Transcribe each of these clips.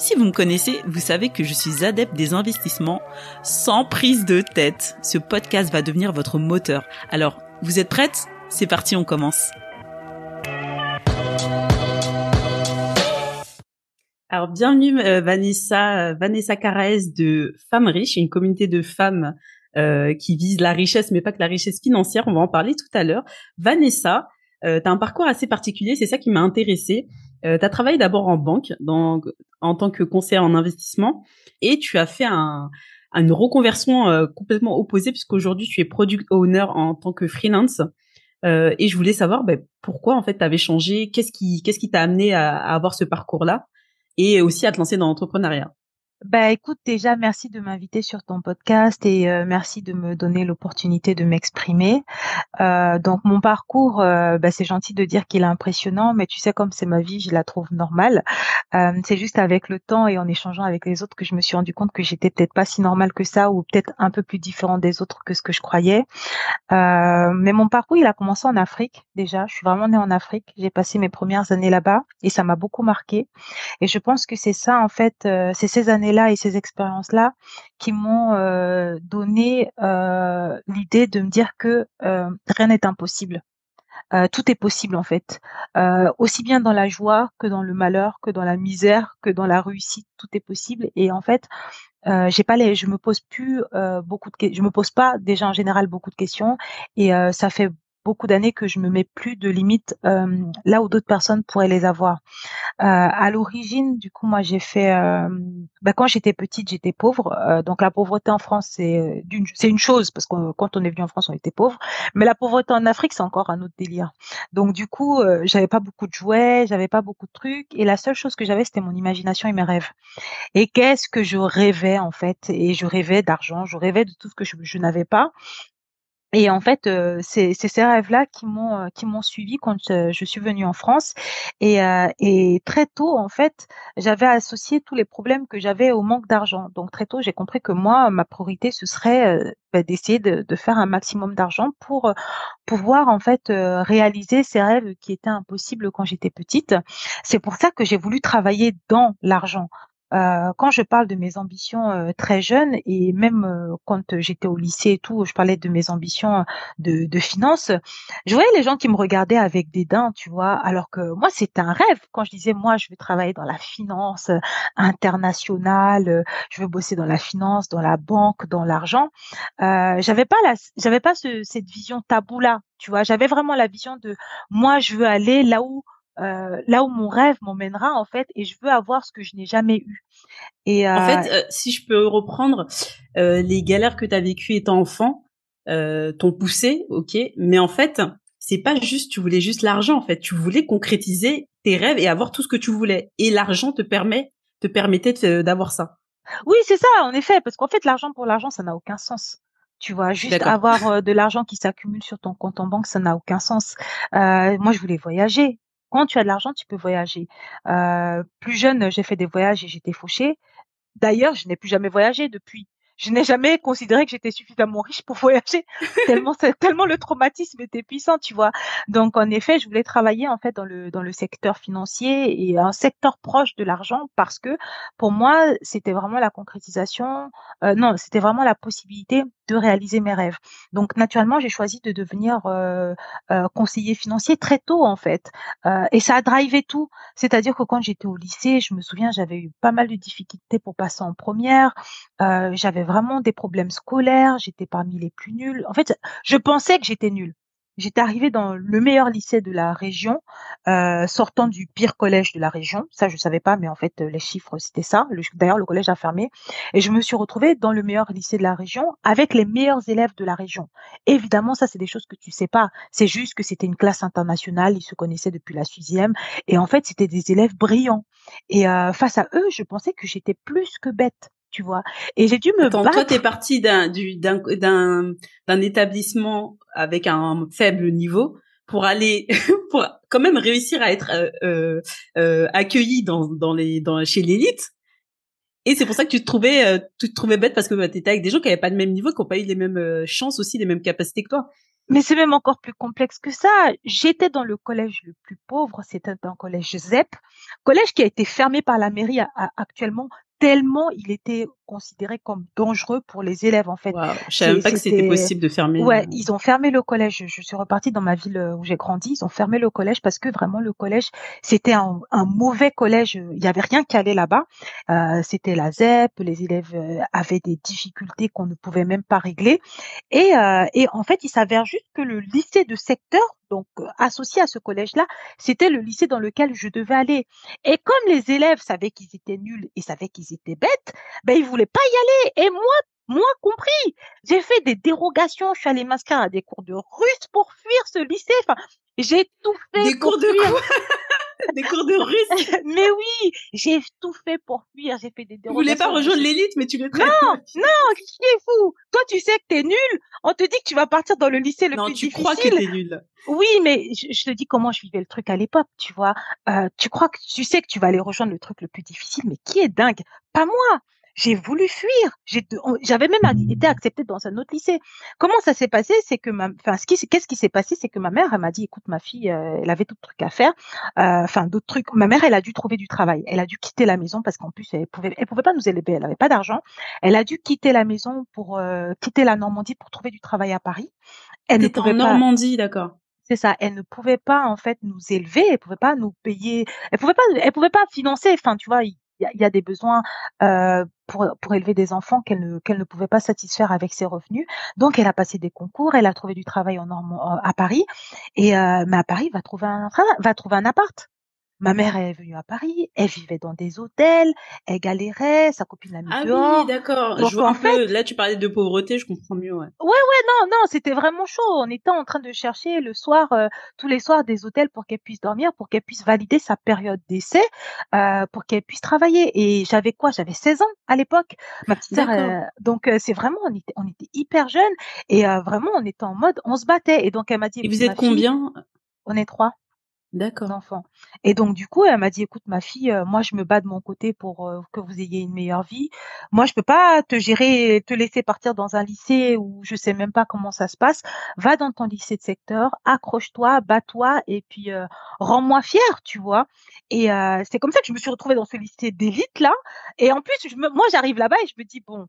Si vous me connaissez, vous savez que je suis adepte des investissements sans prise de tête. Ce podcast va devenir votre moteur. Alors, vous êtes prête? C'est parti, on commence. Alors, bienvenue euh, Vanessa, euh, Vanessa Caraes de Femmes Riches, une communauté de femmes euh, qui vise la richesse, mais pas que la richesse financière. On va en parler tout à l'heure. Vanessa, euh, tu as un parcours assez particulier, c'est ça qui m'a intéressée. Euh, tu as travaillé d'abord en banque dans, en tant que conseiller en investissement et tu as fait un, une reconversion euh, complètement opposée puisqu'aujourd'hui tu es product owner en tant que freelance. Euh, et je voulais savoir ben, pourquoi en fait tu avais changé, qu'est-ce qui qu'est-ce qui t'a amené à, à, avoir ce parcours-là? Et aussi à te lancer dans l'entrepreneuriat. Bah écoute, déjà merci de m'inviter sur ton podcast et euh, merci de me donner l'opportunité de m'exprimer. Euh, donc mon parcours, euh, bah, c'est gentil de dire qu'il est impressionnant, mais tu sais comme c'est ma vie, je la trouve normale. Euh, c'est juste avec le temps et en échangeant avec les autres que je me suis rendu compte que j'étais peut-être pas si normale que ça ou peut-être un peu plus différent des autres que ce que je croyais. Euh, mais mon parcours, il a commencé en Afrique déjà. Je suis vraiment née en Afrique. J'ai passé mes premières années là-bas et ça m'a beaucoup marqué. Et je pense que c'est ça en fait, c'est ces années là et ces expériences-là qui m'ont euh, donné euh, l'idée de me dire que euh, rien n'est impossible. tout est possible en fait, aussi bien dans la joie que dans le malheur, que dans la misère, que dans la réussite, tout est possible. Et en fait, j'ai pas les, je me pose plus beaucoup de, je me pose pas déjà en général beaucoup de questions. Et ça fait beaucoup d'années que je me mets plus de limites euh, là où d'autres personnes pourraient les avoir. Euh, à l'origine, du coup, moi j'ai fait, euh, bah, quand j'étais petite, j'étais pauvre. Euh, donc la pauvreté en France, c'est une chose parce que quand on est venu en France, on était pauvre. Mais la pauvreté en Afrique, c'est encore un autre délire. Donc du coup, j'avais pas beaucoup de jouets, j'avais pas beaucoup de trucs, et la seule chose que j'avais, c'était mon imagination et mes rêves. Et qu'est-ce que je rêvais en fait? Et je rêvais d'argent, je rêvais de tout ce que je n'avais pas. Et en fait, euh, c'est ces rêves-là qui m'ont euh, qui m'ont suivi quand euh, je suis venue en France. Et, et très tôt, en fait, j'avais associé tous les problèmes que j'avais au manque d'argent. Donc très tôt, j'ai compris que moi, ma priorité, ce serait bah, d'essayer de, de, faire un maximum d'argent pour pouvoir en fait réaliser ces rêves qui étaient impossibles quand j'étais petite. C'est pour ça que j'ai voulu travailler dans l'argent. Euh, quand je parle de mes ambitions euh, très jeunes et même euh, quand j'étais au lycée et tout, je parlais de mes ambitions de, de finance, je voyais les gens qui me regardaient avec dédain, tu vois, alors que moi c'était un rêve. Quand je disais moi je veux travailler dans la finance internationale, je veux bosser dans la finance, dans la banque, dans l'argent, j'avais pas la, j'avais pas ce, cette vision tabou là, tu vois. J'avais vraiment la vision de moi je veux aller là où euh, là où mon rêve m'emmènera en fait et je veux avoir ce que je n'ai jamais eu. Et en fait, euh, si je peux reprendre euh, les galères que tu as vécues étant enfant, t'ont poussé, ok, mais en fait, c'est pas juste tu voulais juste l'argent en fait, tu voulais concrétiser tes rêves et avoir tout ce que tu voulais et l'argent te permet te permettait d'avoir ça. Oui, c'est ça en effet parce qu'en fait l'argent pour l'argent ça n'a aucun sens. Tu vois, juste avoir de l'argent qui s'accumule sur ton compte en banque, ça n'a aucun sens. moi, je voulais voyager quand tu as de l'argent, tu peux voyager. Euh, plus jeune, j'ai fait des voyages et j'étais fauchée. D'ailleurs, je n'ai plus jamais voyagé depuis je n'ai jamais considéré que j'étais suffisamment riche pour voyager tellement tellement le traumatisme était puissant tu vois. Donc en effet je voulais travailler en fait dans le dans le secteur financier et un secteur proche de l'argent parce que pour moi c'était vraiment la concrétisation euh, non c'était vraiment la possibilité de réaliser mes rêves. Donc naturellement j'ai choisi de devenir euh, euh, conseiller financier très tôt en fait. Euh, et ça a drivé tout. C'est-à-dire que quand j'étais au lycée je me souviens j'avais eu pas mal de difficultés pour passer en première. Euh, j'avais vraiment des problèmes scolaires, j'étais parmi les plus nuls. En fait, je pensais que j'étais nulle. J'étais arrivée dans le meilleur lycée de la région, euh, sortant du pire collège de la région. Ça, je savais pas, mais en fait, les chiffres, c'était ça. D'ailleurs, le collège a fermé. Et je me suis retrouvée dans le meilleur lycée de la région, avec les meilleurs élèves de la région. Évidemment, ça, c'est des choses que tu sais pas. C'est juste que c'était une classe internationale. Ils se connaissaient depuis la sixième. Et en fait, c'était des élèves brillants. Et euh, face à eux, je pensais que j'étais plus que bête tu vois. Et j'ai dû me Attends, battre. toi, t'es parti d'un du d'un établissement avec un faible niveau pour aller pour quand même réussir à être euh, euh, euh accueilli dans dans les dans chez l'élite. Et c'est pour ça que tu te trouvais euh, tu te trouvais bête parce que bah, t'étais avec des gens qui avaient pas le même niveau, qui ont pas eu les mêmes chances aussi, les mêmes capacités que toi. Mais c'est même encore plus complexe que ça. J'étais dans le collège le plus pauvre, c'était un collège ZEP, collège qui a été fermé par la mairie actuellement tellement il était considéré comme dangereux pour les élèves en fait. Wow. Je savais même pas que c'était possible de fermer. Ouais, ils ont fermé le collège. Je suis repartie dans ma ville où j'ai grandi. Ils ont fermé le collège parce que vraiment le collège c'était un, un, mauvais collège. Il y avait rien qui allait là-bas. Euh, c'était la ZEP. Les élèves euh, avaient des difficultés qu'on ne pouvait même pas régler. Et, euh, et en fait, il s'avère juste que le lycée de secteur donc euh, associé à ce collège-là, c'était le lycée dans lequel je devais aller. Et comme les élèves savaient qu'ils étaient nuls et savaient qu'ils étaient bêtes, ben ils voulaient pas y aller. Et moi, moi compris, j'ai fait des dérogations. Je suis allée m'inscrire à des cours de russe pour fuir ce lycée. Enfin, j'ai tout fait. Des cours de quoi? Des cours de russe? mais oui, j'ai tout fait pour fuir. J'ai fait des dérogations. Vous voulez pas rejoindre l'élite, mais tu le Non, non, qui est fou? Toi, tu sais que t'es nul. On te dit que tu vas partir dans le lycée le non, plus tu difficile. crois que t'es nul. Oui, mais je, je, te dis comment je vivais le truc à l'époque, tu vois. Euh, tu crois que tu sais que tu vas aller rejoindre le truc le plus difficile, mais qui est dingue? Pas moi j'ai voulu fuir. J'avais même été acceptée dans un autre lycée. Comment ça s'est passé? C'est que ma, enfin, ce qui, qu'est-ce qui s'est passé? C'est que ma mère, elle m'a dit, écoute, ma fille, euh, elle avait d'autres trucs à faire, euh, enfin d'autres trucs. Ma mère, elle a dû trouver du travail. Elle a dû quitter la maison parce qu'en plus, elle pouvait, elle pouvait pas nous élever. Elle avait pas d'argent. Elle a dû quitter la maison pour euh, quitter la Normandie pour trouver du travail à Paris. Elle était en Normandie, d'accord. C'est ça. Elle ne pouvait pas en fait nous élever. Elle pouvait pas nous payer. Elle pouvait pas. Elle pouvait pas financer. Enfin, tu vois, il y a, des besoins euh, pour, pour élever des enfants qu'elle ne, qu'elle ne pouvait pas satisfaire avec ses revenus. Donc, elle a passé des concours, elle a trouvé du travail en Normand, à Paris. Et euh, mais à Paris, va trouver un va trouver un appart. Ma mère est venue à Paris, elle vivait dans des hôtels, elle galérait, sa copine l'a mis ah dehors. Ah oui, d'accord. Je vois un peu, là tu parlais de pauvreté, je comprends mieux, ouais. Ouais, ouais, non, non, c'était vraiment chaud. On était en train de chercher le soir, euh, tous les soirs, des hôtels pour qu'elle puisse dormir, pour qu'elle puisse valider sa période d'essai, euh, pour qu'elle puisse travailler. Et j'avais quoi? J'avais 16 ans à l'époque. Ma petite sœur, euh, donc euh, c'est vraiment, on était, on était hyper jeunes et euh, vraiment on était en mode, on se battait. Et donc elle m'a dit. Et vous êtes combien? On est trois. D'accord. Enfants. Et donc du coup, elle m'a dit écoute ma fille, euh, moi je me bats de mon côté pour euh, que vous ayez une meilleure vie. Moi je peux pas te gérer, te laisser partir dans un lycée où je sais même pas comment ça se passe. Va dans ton lycée de secteur, accroche-toi, bats-toi et puis euh, rends-moi fière, tu vois. Et c'est comme ça que je me suis retrouvée dans ce lycée d'élite là. Et en plus, je me, moi j'arrive là-bas et je me dis bon,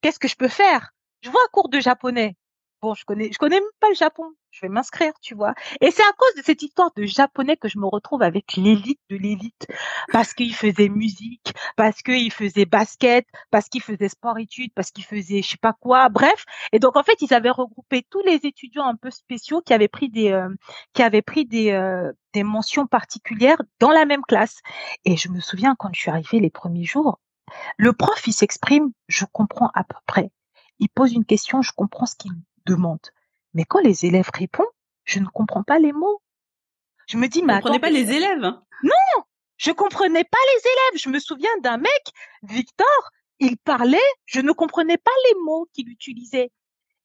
qu'est-ce que je peux faire? Je vois un cours de japonais bon, je connais, je connais même pas le Japon. Je vais m'inscrire, tu vois. Et c'est à cause de cette histoire de japonais que je me retrouve avec l'élite de l'élite. Parce qu'il faisait musique, parce qu'il faisait basket, parce qu'il faisait sport-études, parce qu'il faisait je sais pas quoi, bref. Et donc, en fait, ils avaient regroupé tous les étudiants un peu spéciaux qui avaient pris des, euh, qui avaient pris des, euh, des mentions particulières dans la même classe. Et je me souviens quand je suis arrivée les premiers jours, le prof, il s'exprime, je comprends à peu près. Il pose une question, je comprends ce qu'il demande. Mais quand les élèves répondent, je ne comprends pas les mots. Je me dis, mais Vous comprenez pas les élèves? Non, je comprenais pas les élèves. Je me souviens d'un mec, Victor, il parlait, je ne comprenais pas les mots qu'il utilisait.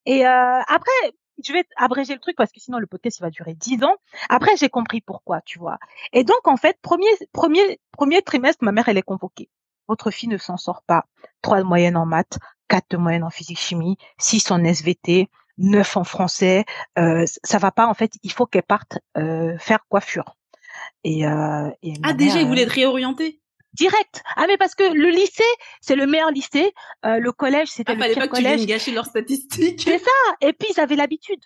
Et euh, après, je vais abréger le truc parce que sinon le podcast il va durer dix ans. Après, j'ai compris pourquoi, tu vois. Et donc en fait, premier premier premier trimestre, ma mère elle est convoquée. Votre fille ne s'en sort pas. Trois de moyenne en maths, quatre de moyenne en physique chimie, six en SVT, neuf en français, euh, ça va pas en fait. Il faut qu'elle parte euh, faire coiffure. Et, euh, et ah déjà, il voulait être réorienté direct. Ah mais parce que le lycée, c'est le meilleur lycée. Euh, le collège, c'était ah, le fallait pire pas que collège. tu gâcher leurs statistiques. C'est ça. Et puis ils avaient l'habitude.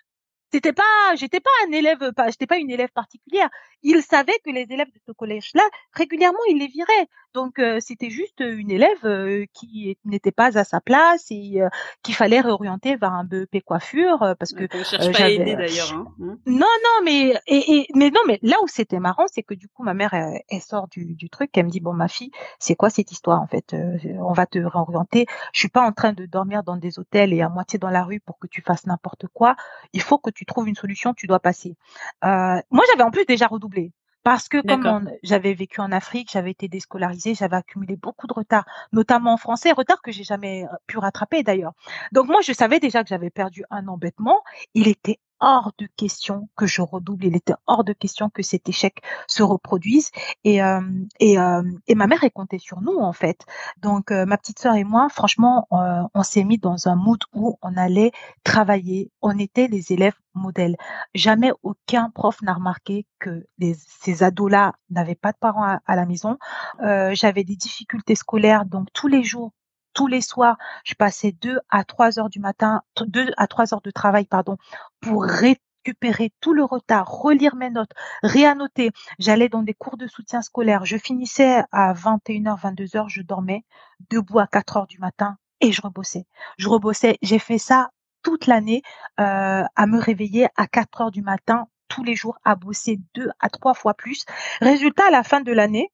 c'était pas, j'étais pas un élève, pas, j'étais pas une élève particulière. Il savait que les élèves de ce collège-là, régulièrement, il les virait. Donc euh, c'était juste une élève euh, qui n'était pas à sa place et euh, qu'il fallait réorienter vers un BEP coiffure parce que on cherche pas à aider d'ailleurs. Hein. Mmh. Non non mais et, et, mais non mais là où c'était marrant c'est que du coup ma mère elle, elle sort du, du, truc elle me dit bon ma fille c'est quoi cette histoire en fait on va te réorienter je suis pas en train de dormir dans des hôtels et à moitié dans la rue pour que tu fasses n'importe quoi il faut que tu trouves une solution tu dois passer moi j'avais en plus déjà redoublé parce que comme j'avais vécu en Afrique, j'avais été déscolarisée, j'avais accumulé beaucoup de retard, notamment en français, retard que j'ai jamais euh, pu rattraper d'ailleurs. Donc moi, je savais déjà que j'avais perdu un embêtement. Il était hors de question que je redouble. Il était hors de question que cet échec se reproduise. Et euh, euh, ma mère est comptée sur nous en fait. Donc euh, ma petite sœur et moi, franchement, on s'est mis dans un mood où on allait travailler. On était les élèves modèles. Jamais aucun prof n'a remarqué que ces ados-là n'avaient pas de parents à, à la maison. J'avais des difficultés scolaires, donc tous les jours tous les soirs, je passais deux à trois heures du matin, deux à trois heures de travail, pardon, pour récupérer tout le retard, relire mes notes, réannoter. J'allais dans des cours de soutien scolaire. Je finissais à 21h, 22h, je dormais debout à 4 heures du matin et je rebossais. Je rebossais. J'ai fait ça toute l'année, euh, à me réveiller à 4 heures du matin tous les jours, à bosser deux à trois fois plus. Résultat, à la fin de l'année,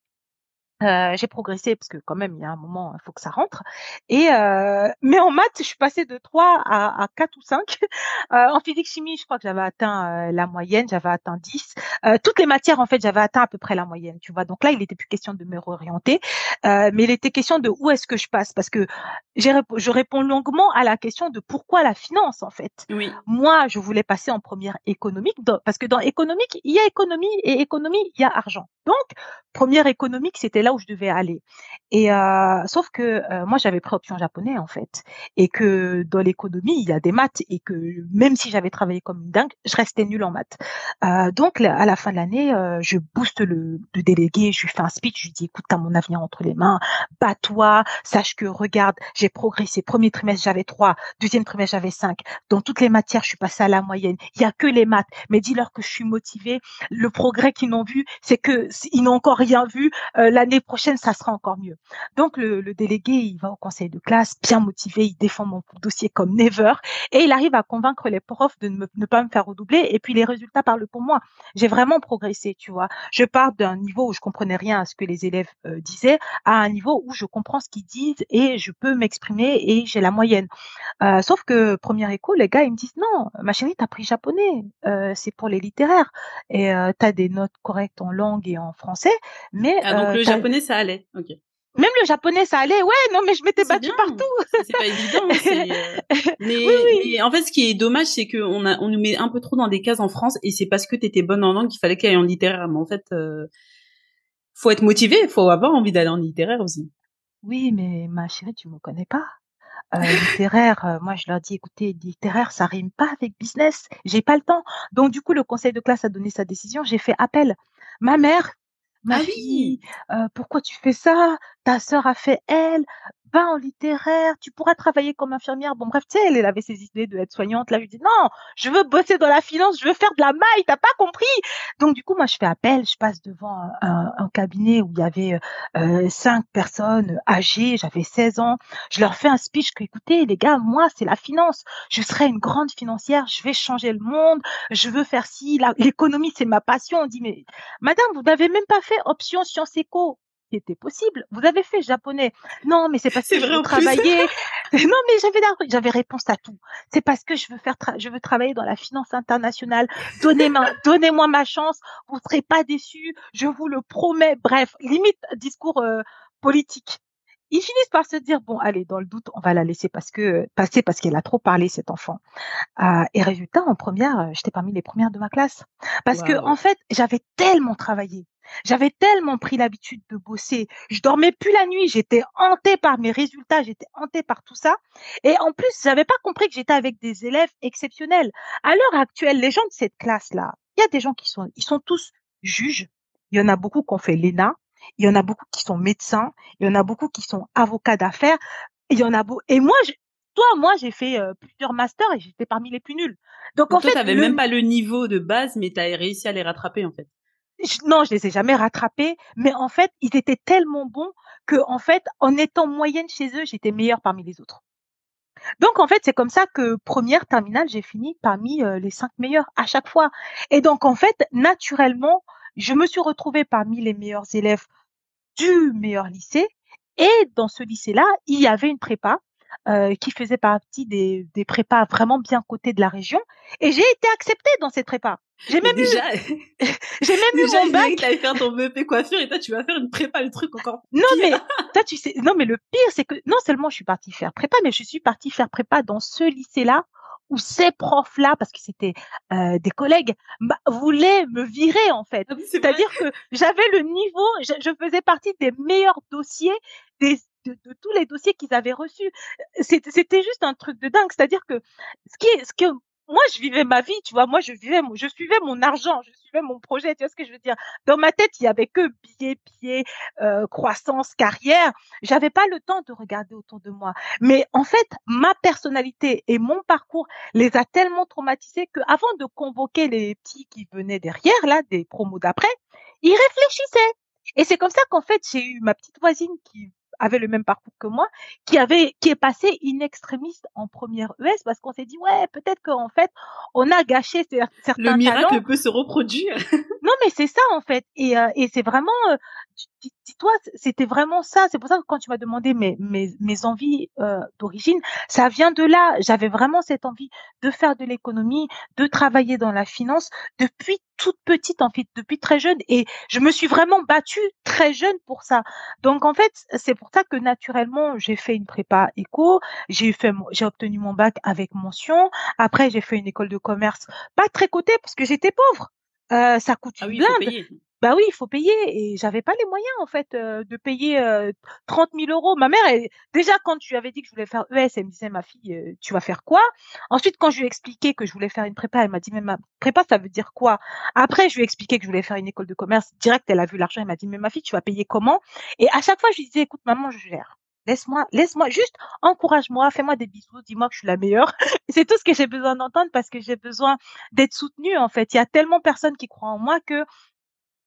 euh, j'ai progressé parce que quand même il y a un moment il faut que ça rentre. Et euh, mais en maths je suis passée de 3 à, à 4 ou 5 euh, en physique chimie je crois que j'avais atteint la moyenne j'avais atteint 10 euh, toutes les matières en fait j'avais atteint à peu près la moyenne tu vois. Donc là il était plus question de me réorienter. Mais il était question de où est-ce que je passe? Parce que je réponds longuement à la question de pourquoi la finance en fait. Oui. moi je voulais passer en première économique parce que dans économique il y a économie et économie il y a argent. Donc première économique c'était où je devais aller. Et euh, sauf que euh, moi j'avais pris option japonais en fait, et que dans l'économie il y a des maths et que même si j'avais travaillé comme une dingue, je restais nulle en maths. Euh, donc à la fin de l'année, je booste le, délégué, je lui fais un speech, je lui dis écoute t'as mon avenir entre les mains, bats-toi, sache que regarde j'ai progressé. Premier trimestre j'avais trois, deuxième trimestre j'avais cinq. Dans toutes les matières je suis passée à la moyenne. Il y a que les maths, mais dis-leur que je suis motivée. Le progrès qu'ils n'ont vu, c'est que ils n'ont encore rien vu. l'année prochaine, ça sera encore mieux. Donc le, le, délégué, il va au conseil de classe, bien motivé, il défend mon dossier comme never, et il arrive à convaincre les profs de ne, pas me faire redoubler. Et puis les résultats parlent pour moi. J'ai vraiment progressé, tu vois. Je pars d'un niveau où je comprenais rien à ce que les élèves euh, disaient, à un niveau où je comprends ce qu'ils disent et je peux m'exprimer et j'ai la moyenne. Euh, sauf que première école, les gars, ils me disent non, ma chérie, t'as pris japonais, euh, c'est pour les littéraires et t'as des notes correctes en langue et en français, mais ah, donc le japonais ça allait. Ok. Même le japonais, ça allait. Ouais, non, mais je m'étais battue partout. C'est pas évident. Mais, oui, en fait, ce qui est dommage, c'est qu'on a, on nous met un peu trop dans des cases en France, et c'est parce que t'étais bonne en langue qu'il fallait qu'elle aille en littéraire. Mais en fait, euh, faut être motivé, faut avoir envie d'aller en littéraire aussi. Oui, mais ma chérie, tu me connais pas. Euh, littéraire, euh, moi je leur dis écoutez, littéraire, ça rime pas avec business, j'ai pas le temps. Donc du coup, le conseil de classe a donné sa décision, j'ai fait appel. Ma mère Ma ah fille, euh, pourquoi tu fais ça? Ta sœur a fait elle va en littéraire, tu pourras travailler comme infirmière. Bon, bref, tu sais, elle, avait ses idées de être soignante. Là, je lui dis, non, je veux bosser dans la finance, je veux faire de la maille, t'as pas compris? Donc, du coup, moi, je fais appel, je passe devant un, cabinet où il y avait euh, cinq personnes âgées, j'avais 16 ans. Je leur fais un speech que, écoutez, les gars, moi, c'est la finance. Je serai une grande financière, je vais changer le monde, je veux faire ci, l'économie, c'est ma passion. On dit, mais madame, vous n'avez même pas fait option sciences éco qui était possible. Vous avez fait japonais. Non, mais c'est parce que je veux travailler. non, mais j'avais j'avais réponse à tout. C'est parce que je veux faire, je veux travailler dans la finance internationale. Donnez-moi, donnez-moi ma chance. Vous serez pas déçus. Je vous le promets. Bref, limite discours euh, politique. Ils finissent par se dire bon, allez, dans le doute, on va la laisser parce que passer parce qu'elle a trop parlé cet enfant. Euh, et résultat, en première, euh, j'étais parmi les premières de ma classe parce que en fait, j'avais tellement travaillé j'avais tellement pris l'habitude de bosser. Je dormais plus la nuit. J'étais hantée par mes résultats. J'étais hantée par tout ça. Et en plus, j'avais pas compris que j'étais avec des élèves exceptionnels. À l'heure actuelle, les gens de cette classe-là, il y a des gens qui sont, ils sont tous juges. Il y en a beaucoup qui ont fait l'ENA. Il y en a beaucoup qui sont médecins. Il y en a beaucoup qui sont avocats d'affaires. Il y en a beaucoup. Et moi, je, toi, moi, j'ai fait plusieurs masters et j'étais parmi les plus nuls. Donc, en fait, t'avais même pas le niveau de base, mais tu as réussi à les rattraper en fait. Non, je les ai jamais rattrapés, mais en fait, ils étaient tellement bons que, en fait, en étant moyenne chez eux, j'étais meilleure parmi les autres. Donc en fait, c'est comme ça que première terminale, j'ai fini parmi les cinq meilleurs à chaque fois. Et donc en fait, naturellement, je me suis retrouvée parmi les meilleurs élèves du meilleur lycée. Et dans ce lycée-là, il y avait une prépa euh, qui faisait partie des, des prépas vraiment bien cotées de la région. Et j'ai été acceptée dans cette prépa. J'ai même déjà, eu, j'ai même déjà, eu mon bac. Tu allais faire ton BEP coiffure et toi tu vas faire une prépa, le truc encore. Non mais toi tu sais, non mais le pire c'est que non seulement je suis partie faire prépa, mais je suis partie faire prépa dans ce lycée-là où ces profs-là, parce que c'était euh, des collègues, voulaient me virer en fait. Ah C'est-à-dire que j'avais le niveau, je, je, faisais partie des meilleurs dossiers des, de, de tous les dossiers qu'ils avaient reçus. C'était juste un truc de dingue. C'est-à-dire que ce qui est, ce que moi, je vivais ma vie, tu vois. Moi, je vivais, je suivais mon argent, je suivais mon projet. Tu vois ce que je veux dire Dans ma tête, il y avait que billets, pieds, euh, croissance, carrière. J'avais pas le temps de regarder autour de moi. Mais en fait, ma personnalité et mon parcours les a tellement traumatisés que, avant de convoquer les petits qui venaient derrière, là, des promos d'après, ils réfléchissaient. Et c'est comme ça qu'en fait, j'ai eu ma petite voisine qui avait le même parcours que moi, qui avait, qui est passé in extrémiste en première ES parce qu'on s'est dit ouais peut-être qu'en fait on a gâché certains Le miracle peut se reproduire. non mais c'est ça en fait et, euh, et c'est vraiment euh, dis-toi, c'était vraiment ça. C'est pour ça que quand tu m'as demandé mes, mes, mes envies euh, d'origine, ça vient de là. J'avais vraiment cette envie de faire de l'économie, de travailler dans la finance depuis toute petite, en fait, depuis très jeune. Et je me suis vraiment battue très jeune pour ça. Donc, en fait, c'est pour ça que naturellement, j'ai fait une prépa éco. J'ai fait, j'ai obtenu mon bac avec mention. Après, j'ai fait une école de commerce, pas très cotée parce que j'étais pauvre. Euh, ça coûte ah une blinde. Bah oui, il faut payer et j'avais pas les moyens en fait de payer euh, 30 000 euros. Ma mère, elle, déjà quand tu avais dit que je voulais faire ES, elle me disait ma fille, tu vas faire quoi? Ensuite, quand je lui ai expliqué que je voulais faire une prépa, elle m'a dit mais ma prépa ça veut dire quoi? Après, je lui ai expliqué que je voulais faire une école de commerce. Direct, elle a vu l'argent, elle m'a dit mais ma fille, tu vas payer comment? Et à chaque fois, je lui disais écoute maman, je gère. Laisse-moi, laisse-moi, juste encourage-moi, fais-moi des bisous, dis-moi que je suis la meilleure. c'est tout ce que j'ai besoin d'entendre parce que j'ai besoin d'être soutenue en fait. Il y a tellement personnes qui croient en moi que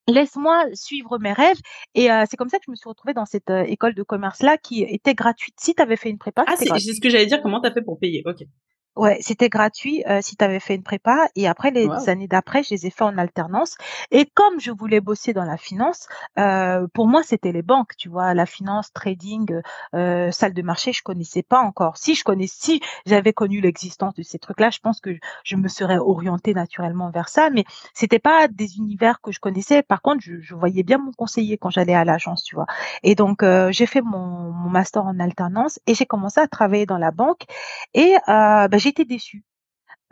laisse-moi suivre mes rêves. Et euh, c'est comme ça que je me suis retrouvée dans cette euh, école de commerce-là qui était gratuite. Si tu avais fait une prépa, ah, c'est ce que j'allais dire. Comment t'as fait pour payer? Ok. Ouais, c'était gratuit euh, si tu avais fait une prépa. Et après, les années d'après, je les ai fait en alternance. Et comme je voulais bosser dans la finance, euh, pour moi, c'était les banques, tu vois, la finance, trading, euh, salle de marché, je connaissais pas encore. Si je connaissais, si j'avais connu l'existence de ces trucs-là, je pense que je me serais orientée naturellement vers ça. Mais c'était pas des univers que je connaissais. Par contre, je, je voyais bien mon conseiller quand j'allais à l'agence, tu vois. Et donc, euh, j'ai fait mon, mon, master en alternance et j'ai commencé à travailler dans la banque. Et euh, ben, j'ai été déçue.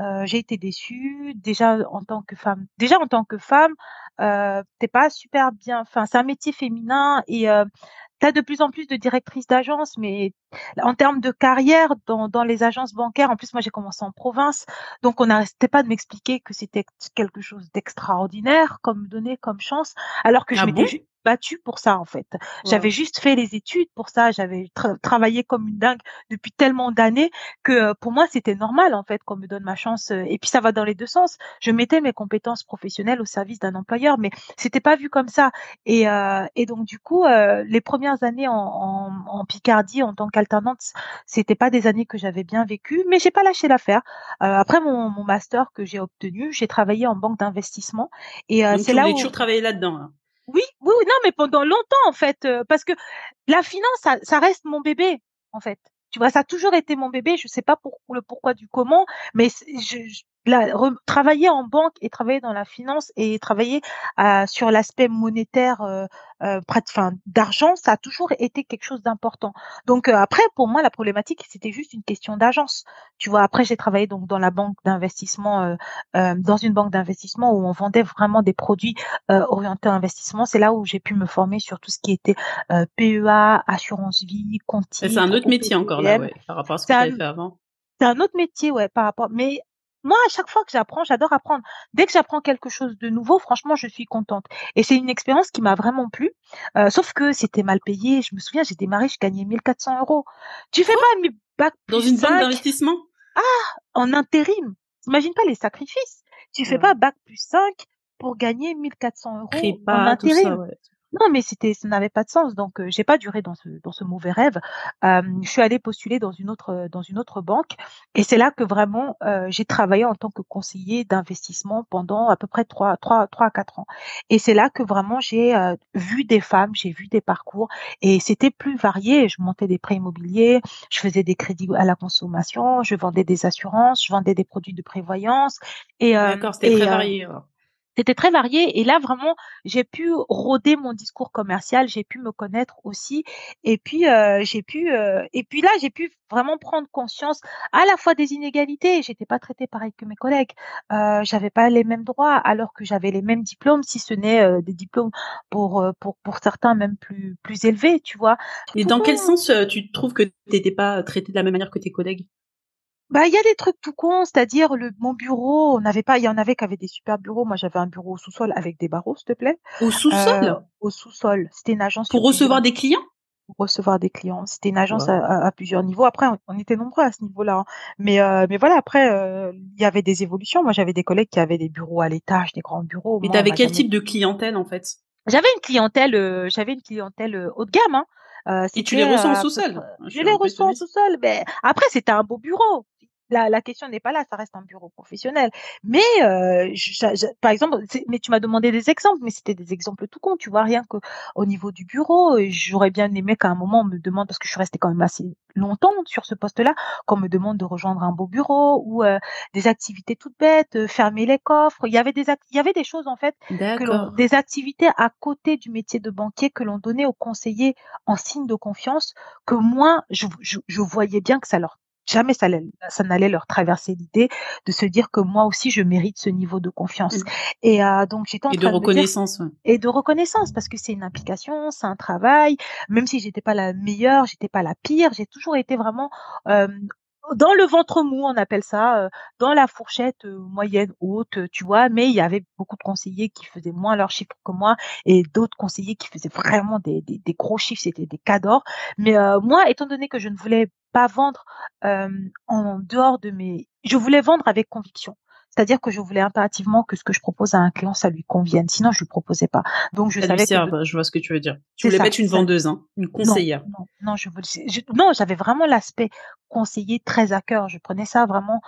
Euh, j'ai été déçue déjà en tant que femme. Déjà en tant que femme, euh, t'es pas super bien. Enfin, c'est un métier féminin et euh, tu as de plus en plus de directrices d'agence, mais en termes de carrière dans, dans les agences bancaires, en plus moi j'ai commencé en province, donc on n'arrêtait pas de m'expliquer que c'était quelque chose d'extraordinaire comme donné comme chance, alors que je ah m'étais battue pour ça en fait. J'avais juste fait les études pour ça, j'avais travaillé comme une dingue depuis tellement d'années que euh, pour moi c'était normal en fait qu'on me donne ma chance. Euh, et puis ça va dans les deux sens. Je mettais mes compétences professionnelles au service d'un employeur, mais c'était pas vu comme ça. Et, euh, et donc du coup, euh, les premières années en, en, en Picardie en tant qu'alternante, c'était pas des années que j'avais bien vécues, mais j'ai pas lâché l'affaire. après mon, mon, master que j'ai obtenu, j'ai travaillé en banque d'investissement et c'est là où toujours travaillé là-dedans. Hein. Oui, oui, oui, non, mais pendant longtemps en fait, euh, parce que la finance, ça, reste mon bébé en fait. Tu vois, ça a toujours été mon bébé. Je sais pas pour le pourquoi du comment, mais je travailler en banque et travailler dans la finance et travailler euh, sur l'aspect monétaire euh, euh, d'argent, ça a toujours été quelque chose d'important. Donc euh, après, pour moi, la problématique c'était juste une question d'agence. Tu vois, après j'ai travaillé donc dans la banque d'investissement, euh, dans une banque d'investissement où on vendait vraiment des produits orientés à investissement. C'est là où j'ai pu me former sur tout ce qui était PEA, assurance vie, compte. C'est un autre métier encore là, ouais, par rapport à ce que tu avais fait avant. C'est un autre métier, ouais, par rapport. Mais moi, à chaque fois que j'apprends, j'adore apprendre. Dès que j'apprends quelque chose de nouveau, franchement, je suis contente. Et c'est une expérience qui m'a vraiment plu. Euh, sauf que c'était mal payé. Je me souviens, j'ai démarré, je gagnais 1400 euros. Tu fais pas bac Dans une banque d'investissement? Ah, en intérim. T'imagines pas les sacrifices. Tu fais pas bac plus 5 pour gagner 1400 euros en intérim. Non, mais c'était, ça n'avait pas de sens. Donc, euh, j'ai pas duré dans ce dans ce mauvais rêve. Euh, je suis allée postuler dans une autre dans une autre banque, et c'est là que vraiment euh, j'ai travaillé en tant que conseiller d'investissement pendant à peu près trois trois trois à quatre ans. Et c'est là que vraiment j'ai euh, vu des femmes, j'ai vu des parcours, et c'était plus varié. Je montais des prêts immobiliers, je faisais des crédits à la consommation, je vendais des assurances, je vendais des produits de prévoyance. Et d'accord, c'était très varié. C'était très varié et là vraiment j'ai pu rôder mon discours commercial, j'ai pu me connaître aussi et puis euh, j'ai pu euh, et puis là j'ai pu vraiment prendre conscience à la fois des inégalités. J'étais pas traitée pareil que mes collègues, euh, j'avais pas les mêmes droits alors que j'avais les mêmes diplômes, si ce n'est des diplômes pour pour pour certains même plus plus élevés, tu vois. Et dans quel sens tu trouves que t'étais pas traitée de la même manière que tes collègues? Bah, il y a des trucs tout cons, c'est-à-dire le mon bureau, on n'avait pas, il y en avait qui avaient des super bureaux. Moi, j'avais un bureau au sous-sol avec des barreaux, s'il te plaît. Au sous-sol? Euh, Au sous-sol. C'était une agence. Pour recevoir des clients? Pour recevoir des clients. C'était une agence à, plusieurs niveaux. Après, on, était nombreux à ce niveau-là. Hein. Mais, euh, mais voilà, après, euh, il y avait des évolutions. Moi, j'avais des collègues qui avaient des bureaux à l'étage, des grands bureaux. Mais t'avais quel type de clientèle, en fait? J'avais une clientèle, j'avais une clientèle haut de gamme. Hein. Euh, et tu les reçois en sous-sol? Je les reçois en sous-sol. Mais après, c'était un beau bureau la, la question n'est pas là, ça reste un bureau professionnel. Mais euh, par exemple, mais tu m'as demandé des exemples, mais c'était des exemples tout con, tu vois, rien que au niveau du bureau. J'aurais bien aimé qu'à un moment on me demande, parce que je suis restée quand même assez longtemps sur ce poste-là, qu'on me demande de rejoindre un beau bureau ou euh, des activités toutes bêtes, euh, fermer les coffres. Il y avait des il y avait des choses en fait, que des activités à côté du métier de banquier que l'on donnait aux conseillers en signe de confiance, que moi je, je, je voyais bien que ça leur jamais ça, ça n'allait leur traverser l'idée de se dire que moi aussi je mérite ce niveau de confiance. Mmh. Et euh, donc j'étais en et de reconnaissance. Et de reconnaissance parce que c'est une implication, c'est un travail. Même si j'étais pas la meilleure, j'étais pas la pire, j'ai toujours été vraiment euh, dans le ventre mou, on appelle ça, euh, dans la fourchette euh, moyenne haute, tu vois, mais il y avait beaucoup de conseillers qui faisaient moins leurs chiffres que moi et d'autres conseillers qui faisaient vraiment des, des, des gros chiffres, c'était des cadors. Mais euh, moi, étant donné que je ne voulais pas vendre en dehors de mes... Je voulais vendre avec conviction. C'est-à-dire que je voulais impérativement que ce que je propose à un client, ça lui convienne. Sinon, je lui proposais pas. Donc, je savais que... Je vois ce que tu veux dire. Tu voulais mettre une vendeuse, hein, une conseillère. Non, non, je voulais... non, j'avais vraiment l'aspect conseiller très à cœur. Je prenais ça vraiment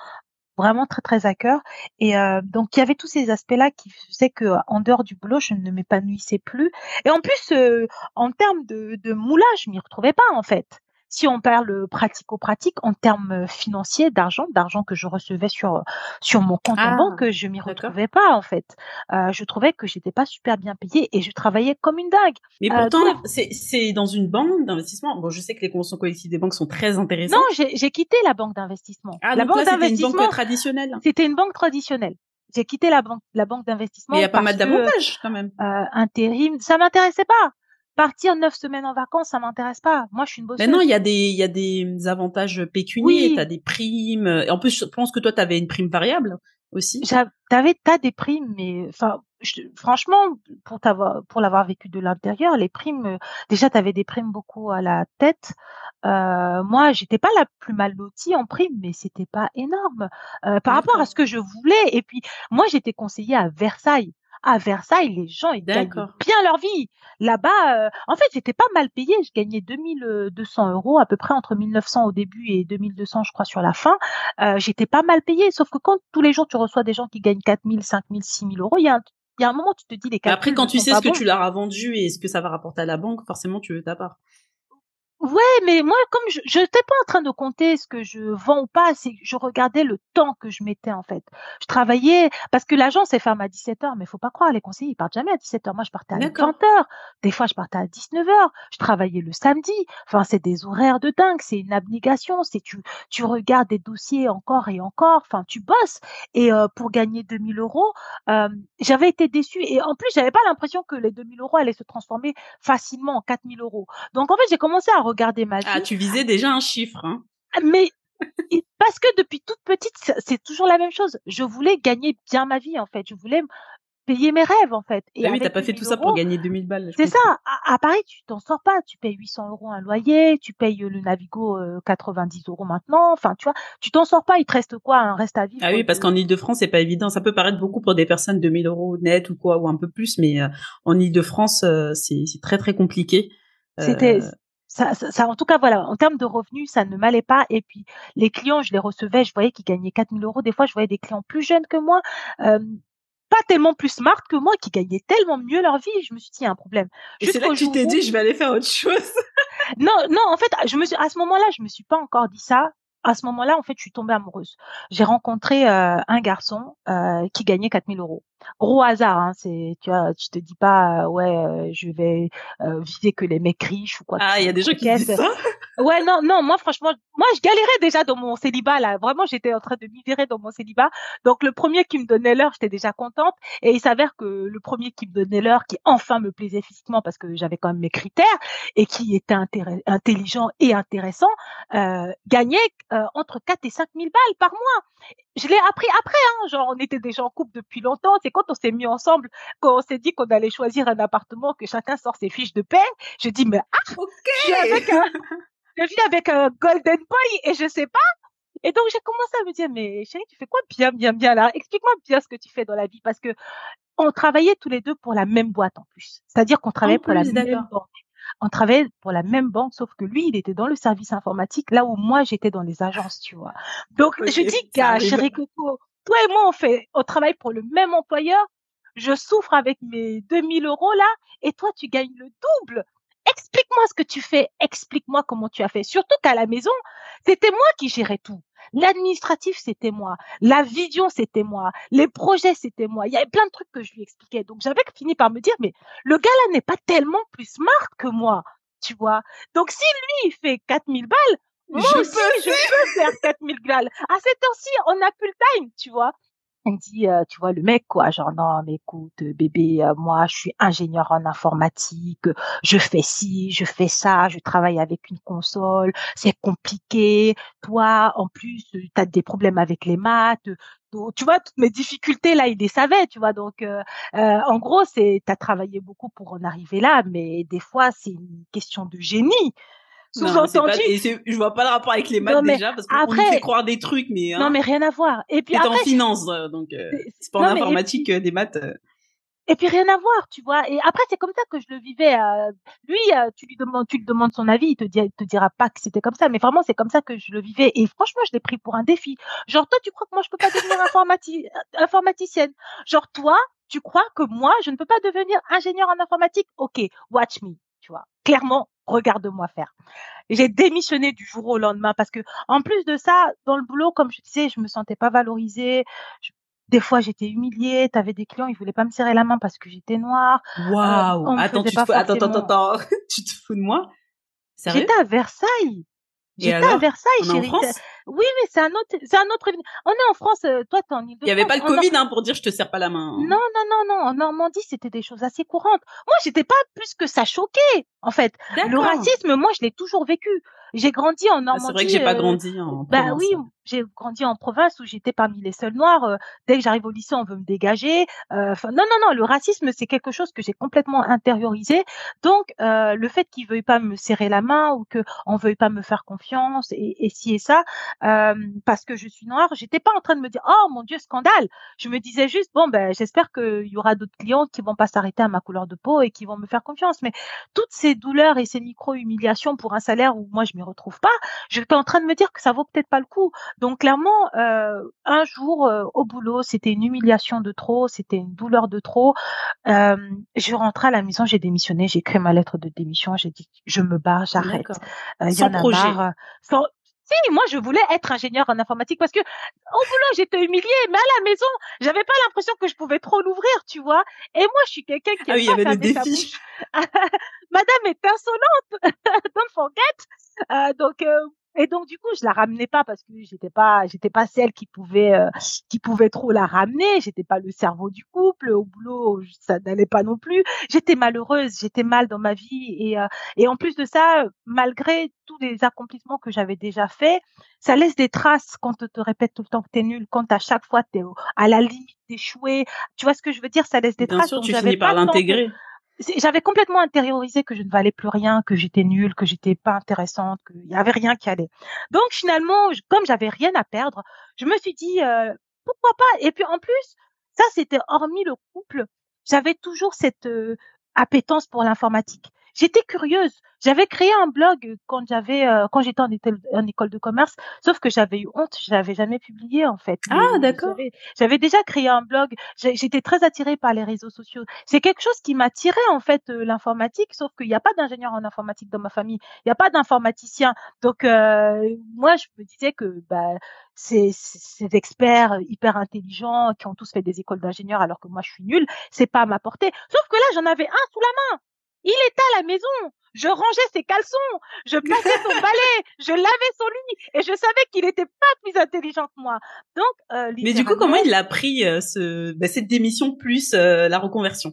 vraiment très très à cœur et euh, donc il y avait tous ces aspects là qui faisaient que en dehors du boulot je ne m'épanouissais plus et en plus euh, en termes de, de moulage je m'y retrouvais pas en fait si on parle pratico-pratique en termes financiers d'argent, d'argent que je recevais sur sur mon compte en ah, banque, je m'y retrouvais pas en fait. Euh, je trouvais que j'étais pas super bien payée et je travaillais comme une dingue. Mais euh, pourtant, c'est dans une banque d'investissement. Bon, je sais que les conventions collectives des banques sont très intéressantes. Non, j'ai quitté la banque d'investissement. Ah, la banque d'investissement, une banque traditionnelle. C'était une banque traditionnelle j'ai quitté la banque la banque d'investissement. Il y a pas mal d'avantages quand même. Euh, intérim, ça m'intéressait pas partir neuf semaines en vacances, ça m'intéresse pas. Moi, je suis une bosseuse. Mais non, il y a des, il y a des avantages pécuniaires. Oui. T'as des primes. En plus, je pense que toi, t'avais une prime variable aussi. T'avais, t'as des primes, mais enfin, franchement, pour t'avoir, pour l'avoir vécu de l'intérieur, les primes, déjà, t'avais des primes beaucoup à la tête. Euh, moi, j'étais pas la plus mal lotie en prime, mais c'était pas énorme euh, par rapport à ce que je voulais. Et puis, moi, j'étais conseillée à Versailles à Versailles, les gens ils gagnent bien leur vie. Là-bas, euh, en fait, j'étais pas mal payée. Je gagnais 2200 euros à peu près entre 1900 au début et 2200, je crois, sur la fin. Euh, j'étais pas mal payée. Sauf que quand tous les jours tu reçois des gens qui gagnent 4000, 5000, 6000 euros, il y a un il y a un moment, tu te dis les Après, quand tu sais ce que tu leur as vendu et ce que ça va rapporter à la banque, forcément, tu veux ta part. Ouais, mais moi, comme je n'étais pas en train de compter ce que je vends ou pas, c'est je regardais le temps que je mettais en fait. Je travaillais parce que l'agence est ferme à 17h, mais faut pas croire, les conseillers ils partent jamais à 17h. Moi, je partais à 20h. Des fois, je partais à 19h. Je travaillais le samedi. Enfin, c'est des horaires de dingue, c'est une abnégation. C'est tu tu regardes des dossiers encore et encore. Enfin, tu bosses et euh, pour gagner 2000 euros, euh, j'avais été déçue et en plus, j'avais pas l'impression que les 2000 euros allaient se transformer facilement en 4000 euros. Donc en fait, j'ai commencé à regarder ma ah, vie. Ah, tu visais déjà un chiffre. Hein. Mais parce que depuis toute petite, c'est toujours la même chose. Je voulais gagner bien ma vie en fait. Je voulais payer mes rêves en fait. Et bah oui, t'as pas fait tout ça pour gagner 2000 balles. C'est ça. À, Paris, tu t'en sors pas. Tu payes 800 euros un loyer, tu payes le Navigo 90 euros maintenant. Enfin, tu vois, tu t'en sors pas. Il te reste quoi? Un reste à vivre. Ah oui, parce qu'en Ile-de-France, c'est pas évident. Ça peut paraître beaucoup pour des personnes de 1000 euros net ou quoi, ou un peu plus, mais en Ile-de-France, c'est très très compliqué. C'était ça, ça, en tout cas, voilà, en termes de revenus, ça ne m'allait pas. Et puis, les clients, je les recevais, je voyais qu'ils gagnaient 4000 euros. Des fois, je voyais des clients plus jeunes que moi, euh, pas tellement plus smart que moi, qui gagnaient tellement mieux leur vie. Je me suis dit, il y a un problème. Et c'est là que tu t'es dit, je vais aller faire autre chose. non, non, en fait, je me suis, à ce moment-là, je me suis pas encore dit ça à ce moment-là, en fait, je suis tombée amoureuse. J'ai rencontré euh, un garçon euh, qui gagnait 4000 euros. Gros hasard, hein, c'est tu vois, tu te dis pas euh, ouais, je vais viser que les mecs riches ou quoi. Ah, il y a des gens qui disent ça? Ouais, non, non, moi franchement, moi je galérais déjà dans mon célibat là. Vraiment, j'étais en train de m'y virer dans mon célibat. Donc le premier qui me donnait l'heure, j'étais déjà contente. Et il s'avère que le premier qui me donnait l'heure, qui enfin me plaisait physiquement parce que j'avais quand même mes critères et qui était intelligent et intéressant, gagnait euh, entre 4 et 5 000 balles par mois. Je l'ai appris après, hein, genre on était déjà en couple depuis longtemps. C'est quand on s'est mis ensemble, quand on s'est dit qu'on allait choisir un appartement, que chacun sort ses fiches de paie. Je dis mais ah, je vis avec un, je vis avec un golden boy et je sais pas. Et donc j'ai commencé à me dire mais chérie tu fais quoi bien bien bien là? Explique-moi bien ce que tu fais dans la vie parce que on travaillait tous les deux pour la même boîte en plus. C'est-à-dire qu'on travaillait pour la même banque on travaillait pour la même banque, sauf que lui, il était dans le service informatique, là où moi, j'étais dans les agences, tu vois. Donc, je dis, gars, chérie Coco, toi moi, on fait, on travaille pour le même employeur. Je souffre avec mes 2000 euros là, et toi, tu gagnes le double. Explique-moi ce que tu fais. Explique-moi comment tu as fait. Surtout qu'à la maison, c'était moi qui gérais tout. L'administratif, c'était moi. La vision, c'était moi. Les projets, c'était moi. Il y avait plein de trucs que je lui expliquais. Donc, j'avais fini par me dire, mais le gars-là n'est pas tellement plus smart que moi, tu vois. Donc, si lui, il fait 4000 balles, moi je aussi, peux je peux faire 4000 balles. À cette heure-ci, on n'a plus le time, tu vois on dit, euh, tu vois, le mec, quoi, genre, non, mais écoute, euh, bébé, euh, moi, je suis ingénieur en informatique, je fais ci, je fais ça, je travaille avec une console, c'est compliqué. Toi, en plus, tu as des problèmes avec les maths. Donc, tu vois, toutes mes difficultés, là, il les savait, tu vois. Donc, en gros, c'est, tu as travaillé beaucoup pour en arriver là, mais des fois, c'est une question de génie sous-entendu. Je vois pas le rapport avec les maths déjà parce qu'on nous fait croire des trucs, mais hein. non, mais rien à voir. Et puis après, en finance, euh, donc euh, c'est pas en informatique euh, des maths. Et puis rien à voir, tu vois. Et après, c'est comme ça que je le vivais. lui, tu lui demandes, tu lui demandes son avis, il te, dit, te dira pas que c'était comme ça, mais vraiment, c'est comme ça que je le vivais. Et franchement, je l'ai pris pour un défi. Genre, toi, tu crois que moi, je peux pas devenir informati informaticienne? Genre, toi, tu crois que moi, je ne peux pas devenir ingénieur en informatique? Ok, watch me, tu vois. Clairement, regarde-moi faire. J'ai démissionné du jour au lendemain parce que, en plus de ça, dans le boulot, comme je disais, je me sentais pas valorisée. des fois, j'étais humiliée. T'avais des clients, ils voulaient pas me serrer la main parce que j'étais noire. Euh, Waouh! attends, tu te fous... attends, attends, attends, tu te fous de moi? J'étais à Versailles. J'étais à Versailles, chérie. Oui, mais c'est un autre, c'est un autre. On est en France, euh, toi t'es en Il y avait pas le Covid, hein, pour dire je te serre pas la main. Hein. Non, non, non, non. En Normandie, c'était des choses assez courantes. Moi, j'étais pas plus que ça choqué, en fait. Le racisme, moi, je l'ai toujours vécu. J'ai grandi en Normandie. Bah, c'est vrai que j'ai pas euh, grandi en. Bah oui. J'ai grandi en province où j'étais parmi les seuls noirs. Euh, dès que j'arrive au lycée, on veut me dégager. Euh, non, non, non. Le racisme, c'est quelque chose que j'ai complètement intériorisé. Donc, le fait qu'ils veuillent pas me serrer la main ou que on veuille pas me faire confiance et, et ci et ça, parce que je suis noire, j'étais pas en train de me dire oh mon dieu scandale. Je me disais juste bon ben j'espère qu'il y aura d'autres clients qui vont pas s'arrêter à ma couleur de peau et qui vont me faire confiance. Mais toutes ces douleurs et ces micro humiliations pour un salaire où moi je m'y retrouve pas, j'étais en train de me dire que ça vaut peut-être pas le coup. Donc clairement, euh, un jour euh, au boulot, c'était une humiliation de trop, c'était une douleur de trop. Euh, je rentrais à la maison, j'ai démissionné, j'ai écrit ma lettre de démission, j'ai dit je me barre, j'arrête. Euh, sans projet. sans, si, moi, je voulais être ingénieur en informatique parce que au boulot, j'étais humiliée, mais à la maison, j'avais pas l'impression que je pouvais trop l'ouvrir, tu vois. Et moi, je suis quelqu'un qui ah oui, il y avait le défi. Madame est insolente, don't forget. Euh, donc, euh, Et donc du coup, je la ramenais pas parce que j'étais pas, j'étais pas celle qui pouvait, euh, qui pouvait trop la ramener. J'étais pas le cerveau du couple. Au boulot, ça n'allait pas non plus. J'étais malheureuse, j'étais mal dans ma vie et euh, et en plus de ça, malgré tous les accomplissements que j'avais déjà faits, ça laisse des traces quand on te répète tout le temps que t'es nul, quand à chaque fois t'es à la limite d'échouer. Tu vois ce que je veux dire? Ça laisse des Bien traces. sûr, donc tu finis par l'intégrer. J'avais complètement intériorisé que je ne valais plus rien, que j'étais nulle, que j'étais pas intéressante, qu'il y avait rien qui allait. Donc finalement, comme j'avais rien à perdre, je me suis dit euh, pourquoi pas? Et puis en plus, ça c'était hormis le couple, j'avais toujours cette euh, appétence pour l'informatique. J'étais curieuse. J'avais créé un blog quand j'avais euh, quand j'étais en, école de commerce, sauf que j'avais eu honte, je l'avais jamais publié en fait. Ah, d'accord. j'avais- déjà créé un blog. J'étais très attirée par les réseaux sociaux. C'est quelque chose qui m'attirait en fait euh, l'informatique, sauf qu'il n'y a pas d'ingénieur en informatique dans ma famille, il n'y a pas d'informaticien. Donc euh, moi je me disais que bah, ces, ces ces experts hyper intelligents qui ont tous fait des écoles d'ingénieurs alors que moi je suis nulle, c'est pas à ma portée. Sauf que là j'en avais un sous la main. Il était à la maison. Je rangeais ses caleçons, je passais son balai, je lavais son lit et je savais qu'il était pas plus intelligent que moi. Donc euh, Mais du coup, comment il a pris euh, ce, bah, cette démission plus euh, la reconversion?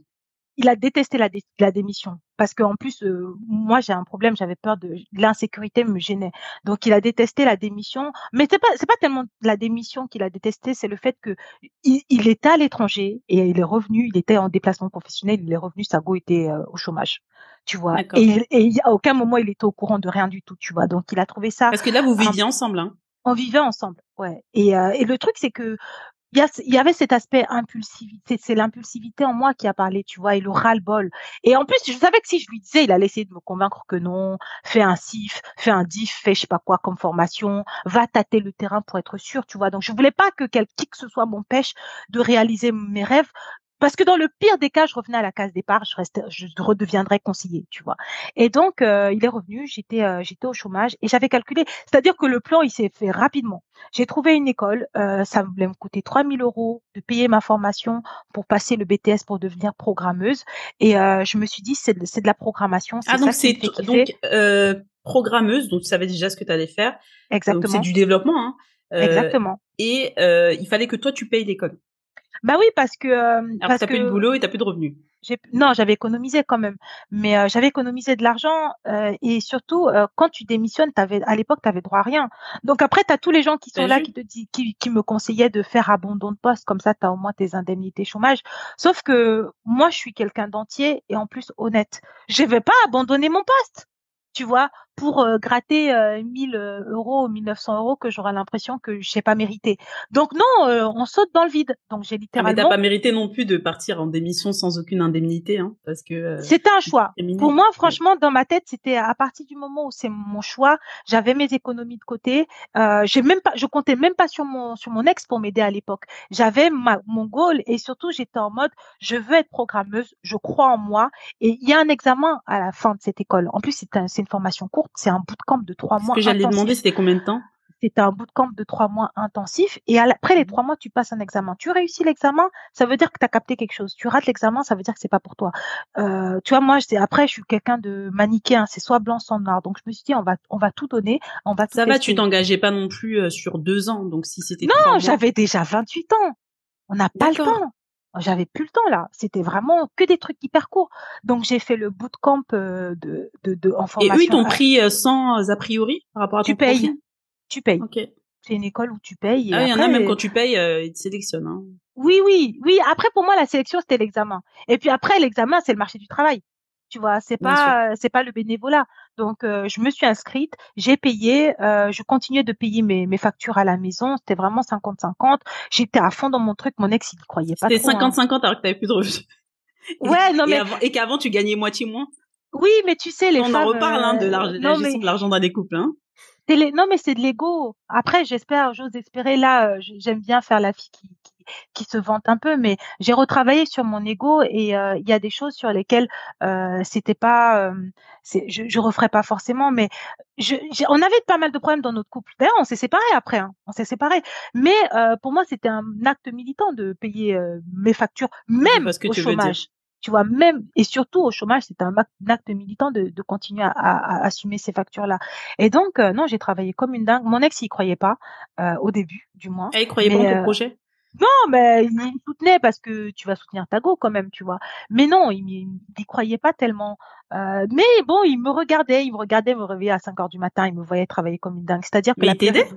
Il a détesté la, dé- la démission parce qu'en plus euh, moi j'ai un problème j'avais peur de l'insécurité me gênait donc il a détesté la démission mais c'est pas c'est pas tellement la démission qu'il a détesté c'est le fait que il, il était à l'étranger et il est revenu il était en déplacement professionnel il est revenu sa go était euh, au chômage tu vois? Et, il- et il- à aucun moment il était au courant de rien du tout tu vois? Donc il a trouvé ça Parce que là, vous viviez ensemble. Hein. on vivait ensemble, ouais. Et, euh, et le truc, c'est que il y, y avait cet aspect impulsivité, c'est l'impulsivité en moi qui a parlé, tu vois, et le ras-le-bol. Et en plus, je savais que si je lui disais, il allait essayer de me convaincre que non, fais un CIF, fais un DIF, fais je sais pas quoi comme formation, va tâter le terrain pour être sûr, tu vois. Donc, je voulais pas que quel, qui que ce soit m'empêche de réaliser mes rêves. Parce que dans le pire des cas, je revenais à la case départ, je restais, je redeviendrais conseiller, tu vois. Et donc, euh, il est revenu, j'étais, euh, j'étais au chômage et j'avais calculé, c'est-à-dire que le plan, il s'est fait rapidement. J'ai trouvé une école, euh, ça voulait me coûter 3000 euros de payer ma formation pour passer le BTS pour devenir programmeuse. Et euh, je me suis dit, c'est de, c'est de la programmation. Ah, donc c'est donc euh, programmeuse, donc tu savais déjà ce que tu allais faire. Donc c'est Exactement. du développement. Hein. Euh, Exactement. Et euh, il fallait que toi tu payes l'école. Bah oui, parce que euh, Alors parce t'as que plus de boulot et t'as plus de revenus. j'ai non, j'avais économisé quand même, mais euh, j'avais économisé de l'argent euh, et surtout euh, quand tu démissionnes, t'avais à l'époque t'avais droit à rien. Donc après t'as tous les gens qui sont là vu? qui te disent, qui, qui me conseillaient de faire abandon de poste comme ça t'as au moins tes indemnités chômage. Sauf que moi je suis quelqu'un d'entier et en plus honnête. Je vais pas abandonner mon poste, tu vois, pour euh, gratter euh, 1000 euros, 1900 euros que j'aurai l'impression que j'ai pas mérité. Donc non, euh, on saute dans le vide. Donc j'ai Ah, mais littéralement t'as pas mérité non plus de partir en démission sans aucune indemnité, hein, parce que. euh, C'était un choix. Pour moi, franchement, dans ma tête, c'était à partir du moment où c'est mon choix, j'avais mes économies de côté. Euh, j'ai même pas, je comptais même pas sur mon sur mon ex pour m'aider à l'époque. J'avais ma mon goal et surtout j'étais en mode, je veux être programmeuse, je crois en moi. Et il y a un examen à la fin de cette école. En plus, c'est un, c'est une formation courte, c'est un bootcamp de trois Ce mois. que j'allais demander, c'était combien de temps? C'était un bootcamp de trois mois intensif. Et après les trois mois, tu passes un examen. Tu réussis l'examen, ça veut dire que tu as capté quelque chose. Tu rates l'examen, ça veut dire que c'est pas pour toi. Euh, tu vois, moi, c'est après, je suis quelqu'un de manichéen. C'est soit blanc, soit noir. Donc, je me suis dit, on va, on va tout donner, on va tout Ça va, tu t'engageais pas non plus euh, sur deux ans, donc si c'était Non, j'avais déjà 28 ans. On n'a pas le temps. J'avais plus le temps là. C'était vraiment que des trucs hyper courts. Donc j'ai fait le bootcamp euh, de, de, de en Et formation. eux, ils t'ont pris euh, sans a priori par rapport à ton Tu payes. profil? Tu payes. Ok. C'est une école où tu payes. Ah, il y en a même quand tu payes, euh, ils te sélectionnent. Hein. Oui, oui, oui. Après, pour moi, la sélection, c'était l'examen. Et puis après, l'examen, c'est le marché du travail. Tu vois, c'est pas, c'est pas le bénévolat. Donc, euh, je me suis inscrite, j'ai payé, euh, je continuais de payer mes, mes factures à la maison. C'était vraiment 50-50. J'étais à fond dans mon truc. Mon ex, il y croyait pas C'était trop. hein. 50-50 alors que t'avais plus de revenus. Ouais, non Et, mais avant- et qu'avant, tu gagnais moitié moins? oui, mais tu sais, les On femmes. en reparle hein, de euh, l'arg- la non, gestion mais de l'argent dans les couples. Hein. non, mais c'est de l'ego. Après, j'espère, j'ose espérer. Là, euh, j'aime bien faire la fille qui, qui, se vante un peu, mais j'ai retravaillé sur mon ego et euh, il y a des choses sur lesquelles euh, c'était pas, euh, je, je referai pas forcément, mais je, on avait pas mal de problèmes dans notre couple. D'ailleurs, on s'est séparés après, hein, on s'est séparés. Mais euh, pour moi, c'était un acte militant de payer euh, mes factures, même que au tu chômage. Tu vois, même et surtout au chômage, c'est un, acte militant de, de continuer à, à, assumer ces factures-là. Et donc, euh, non, j'ai travaillé comme une dingue. Mon ex, il croyait pas euh, au début, du moins. Et il croyait pas en ton projet? Non, mais il me soutenait parce que tu vas soutenir ta go quand même, tu vois. Mais non, il n'y croyait pas tellement. Euh, mais bon, il me regardait, il me regardait me réveiller à 5 heures du matin, il me voyait travailler comme une dingue. C'est-à-dire que mais il t'aidait?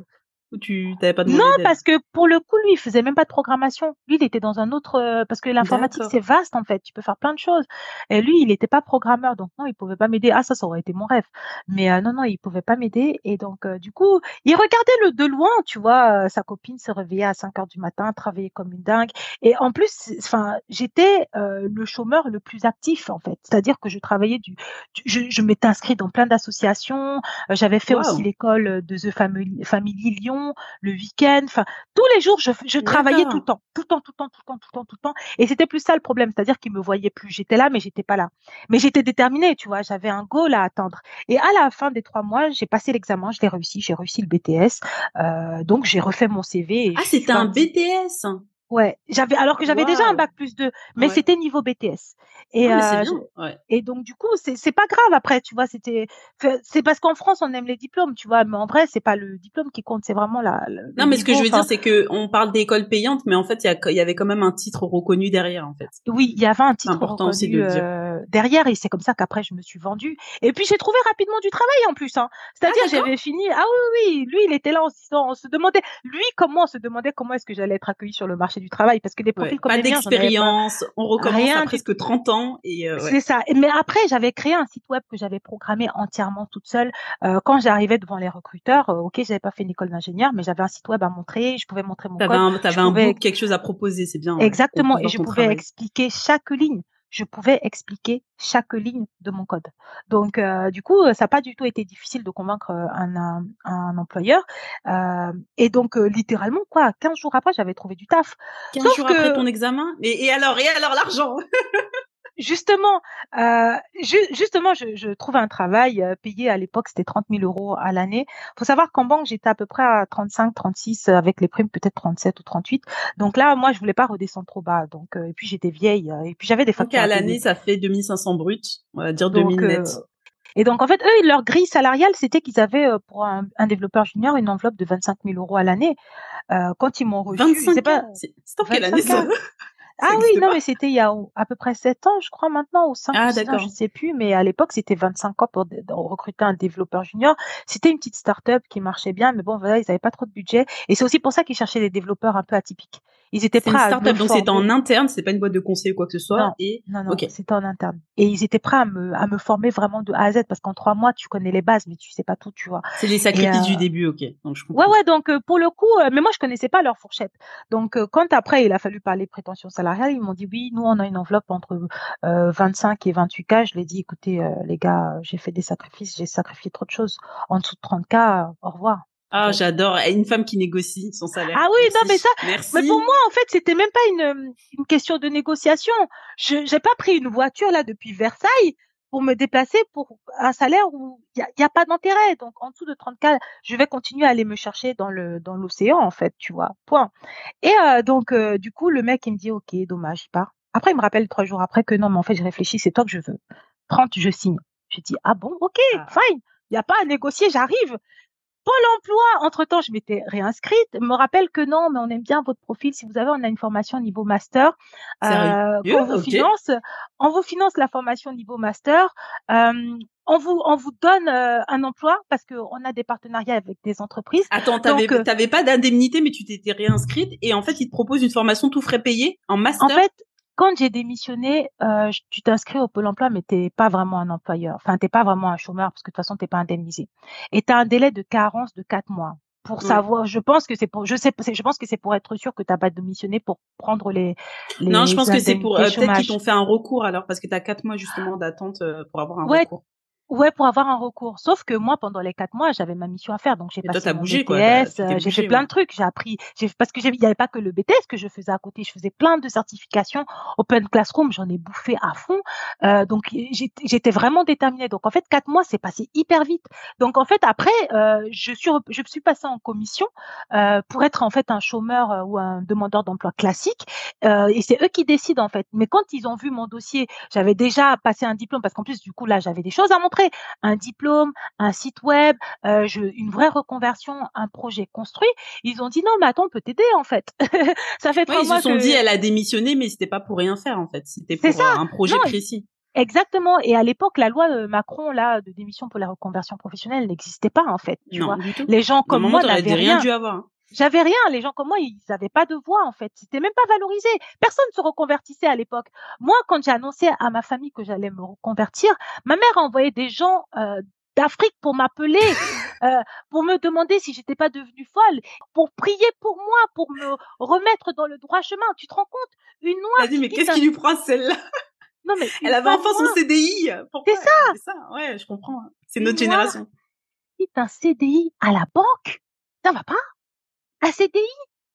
Ou tu t'avais pas Non, parce que pour le coup, lui, il faisait même pas de programmation. Lui, il était dans un autre euh, parce que l'informatique c'est vaste en fait. Tu peux faire plein de choses. Et lui, il n'était pas programmeur, donc non, il pouvait pas m'aider. Ah, ça, ça aurait été mon rêve. Mais euh, non, non, il pouvait pas m'aider. Et donc, euh, du coup, il regardait le de loin, tu vois, sa copine se réveillait à 5 heures du matin, travaillait comme une dingue. Et en plus, enfin, j'étais le chômeur le plus actif en fait. C'est-à-dire que je travaillais du, je, je m'étais inscrit dans plein d'associations. J'avais fait aussi l'école de The Family, Family Lyon le week-end, enfin tous les jours je, je travaillais tout le temps, tout le temps, tout le temps, tout le temps, tout le temps, tout le temps. Et c'était plus ça le problème, c'est-à-dire qu'ils me voyaient plus. J'étais là, mais j'étais pas là. Mais j'étais déterminée, tu vois, j'avais un goal à atteindre. Et à la fin des trois mois, j'ai passé l'examen, je l'ai réussi, j'ai réussi le BTS. Euh, donc j'ai refait mon CV. ah, c'était un BTS. Ouais, j'avais alors que j'avais déjà un bac plus 2, mais c'était niveau BTS. Et ah, euh, ouais. et donc du coup, c'est c'est pas grave après, tu vois, c'était c'est parce qu'en France on aime les diplômes, tu vois, mais en vrai, c'est pas le diplôme qui compte, c'est vraiment la Non, mais ce que je veux dire c'est que on parle d'école payante, mais en fait, il y, avait quand même un titre reconnu derrière en fait. Oui, il y avait un titre reconnu de euh, derrière et c'est comme ça qu'après je me suis vendue. Et puis j'ai trouvé rapidement du travail en plus hein. C'est-à-dire ah, j'avais fini Ah oui oui, lui il était là en se on se demandait lui comment on se demandait comment est-ce que j'allais être accueilli sur le marché du travail parce que des profils comme pas d'expérience, on recommence rien, à presque 30 ans et euh, c'est ça. Mais après, j'avais créé un site web que j'avais programmé entièrement toute seule. Euh, quand j'arrivais devant les recruteurs, euh, ok, j'avais pas fait une école d'ingénieur, mais j'avais un site web à montrer, je pouvais montrer mon avais code. Un, t'avais un book, quelque chose à proposer, c'est bien. Exactement, et je pouvais expliquer chaque ligne je pouvais expliquer chaque ligne de mon code. Donc, euh, du coup, ça n'a pas du tout été difficile de convaincre euh, un, un, employeur. Euh, et donc, euh, littéralement, quoi, 15 jours après, j'avais trouvé du taf. 15 jours après ton examen? Et, et alors, et alors l'argent? justement, euh, justement, je, je, trouve un travail euh, payé à l'époque, c'était 30 000 euros à l'année. faut savoir qu'en banque, j'étais à peu près à 35, 36, euh, avec les primes peut-être 37 ou 38. Donc là, moi, je voulais pas redescendre trop bas. Donc, euh, et puis j'étais vieille, et puis j'avais des factures. Donc à l'année, ça fait 2500 bruts, on va dire 2000 net. Et donc, en fait, eux, leur grille salariale, c'était qu'ils avaient, pour un, un, développeur junior, une enveloppe de 25 000 euros à l'année. Euh, quand ils m'ont reçu, 25 pas... C'est en quelle année ça? Ah oui, non, mais c'était il y a à peu près 7 ans, je crois maintenant, ou 5 ah, ans, je ne sais plus, mais à l'époque, c'était 25 ans pour, recruter un développeur junior. C'était une petite start-up qui marchait bien, mais bon, voilà, ils n'avaient pas trop de budget. Et c'est aussi pour ça qu'ils cherchaient des développeurs un peu atypiques. Ils étaient prêts une start-up, donc c'était en interne, c'est pas une boîte de conseil ou quoi que ce soit. Non, et... non, non c'était en interne. Et ils étaient prêts à me, à me former vraiment de A à Z, parce qu'en trois mois, tu connais les bases, mais tu sais pas tout, tu vois. C'est les sacrifices du euh, début, ok. Donc, je ouais, ouais, donc euh, pour le coup, euh, mais moi, je connaissais pas leur fourchette. Donc, quand après, il a fallu parler prétention salariale, ils m'ont dit oui, nous, on a une enveloppe entre 25 et 28 k. Je ai dit, écoutez, les gars, j'ai fait des sacrifices, j'ai sacrifié trop de choses. En dessous de 30 k, au revoir. Ah, j'adore. Une femme qui négocie son salaire. Ah oui, non, mais ça, Merci. mais pour moi, en fait, c'était même pas une, une question de négociation. Je, j'ai pas pris une voiture, là, depuis Versailles pour me déplacer pour un salaire où il y a, pas d'intérêt. Donc, en dessous de 30K, je vais continuer à aller me chercher dans le, dans l'océan, en fait, tu vois. Point. Et, euh, donc, euh, du coup, le mec, il me dit, OK, dommage, il part. Après, il me rappelle trois jours après que non, mais en fait, je réfléchis, c'est toi que je veux. 30, je signe. Je dis, ah bon, ok, ah. fine. Il n'y a pas à négocier, j'arrive. Pôle emploi, entre-temps, je m'étais réinscrite, me rappelle que non, mais on aime bien votre profil. Si vous avez, on a une formation niveau master. Euh, on vous finance, on vous finance la formation niveau master. Euh, on vous on vous donne euh, un emploi parce que on a des partenariats avec des entreprises. Attends, t'avais t'avais pas d'indemnité mais tu t'étais réinscrite et en fait ils te proposent une formation tout frais payé en master? En fait, quand j'ai démissionné, euh, tu t'inscris au Pôle emploi, mais t'es pas vraiment un employeur. Enfin, t'es pas vraiment un chômeur parce que de toute façon, t'es pas indemnisé. Et tu as un délai de carence de quatre mois pour savoir. Je pense que c'est pour. Je sais. Je pense que c'est pour être sûr que t'as pas démissionné pour prendre les. les non, je pense que c'est pour. Euh, peut-être qu'ils t'ont fait un recours alors parce que tu as quatre mois justement d'attente euh, pour avoir un recours. Ouais, pour avoir un recours. Sauf que moi, pendant les quatre mois, j'avais ma mission à faire, donc j'ai passé t'as mon bougé, quoi, BTS, euh, j'ai fait plein de trucs. J'ai appris, j'ai parce que il n'y avait pas que le BTS que je faisais à côté, je faisais plein de certifications. Open Classroom, j'en ai bouffé à fond. Euh, donc j'étais vraiment déterminée. Donc en fait, quatre mois, c'est passé hyper vite. Donc en fait, après, euh, je suis je suis passée en commission euh, pour être en fait un chômeur euh, ou un demandeur d'emploi classique. Euh, et c'est eux qui décident en fait. Mais quand ils ont vu mon dossier, j'avais déjà passé un diplôme parce qu'en plus du coup là, j'avais des choses à montrer, un diplôme, un site web, euh, je, une vraie reconversion, un projet construit. Ils ont dit non, mais attends, on peut t'aider en fait. ça fait trois ils mois se sont que dit, elle a démissionné, mais c'était pas pour rien faire, en fait. C'était pour ça. un projet Non, précis. exactement. Et à l'époque, la loi euh, Macron là de démission pour la reconversion professionnelle n'existait pas en fait. Tu non, vois, du tout. les gens comme moi n'avaient rien rien. dû avoir. J'avais rien. Les gens comme moi, ils n'avaient pas de voix en fait. C'était même pas valorisé. Personne se reconvertissait à l'époque. Moi, quand j'ai annoncé à ma famille que j'allais me reconvertir, ma mère a envoyé des gens euh, d'Afrique pour m'appeler, euh, pour me demander si j'étais pas devenue folle, pour prier pour moi, pour me remettre dans le droit chemin. Tu te rends compte? Une Elle noire a dit, mais qu'est-ce qui lui prend celle-là? Non mais Elle avait enfin son CDI. C'est ça. C'est ça, ouais, je comprends. C'est notre noire génération. qui quitte un CDI à la banque, ça va pas? Un CDI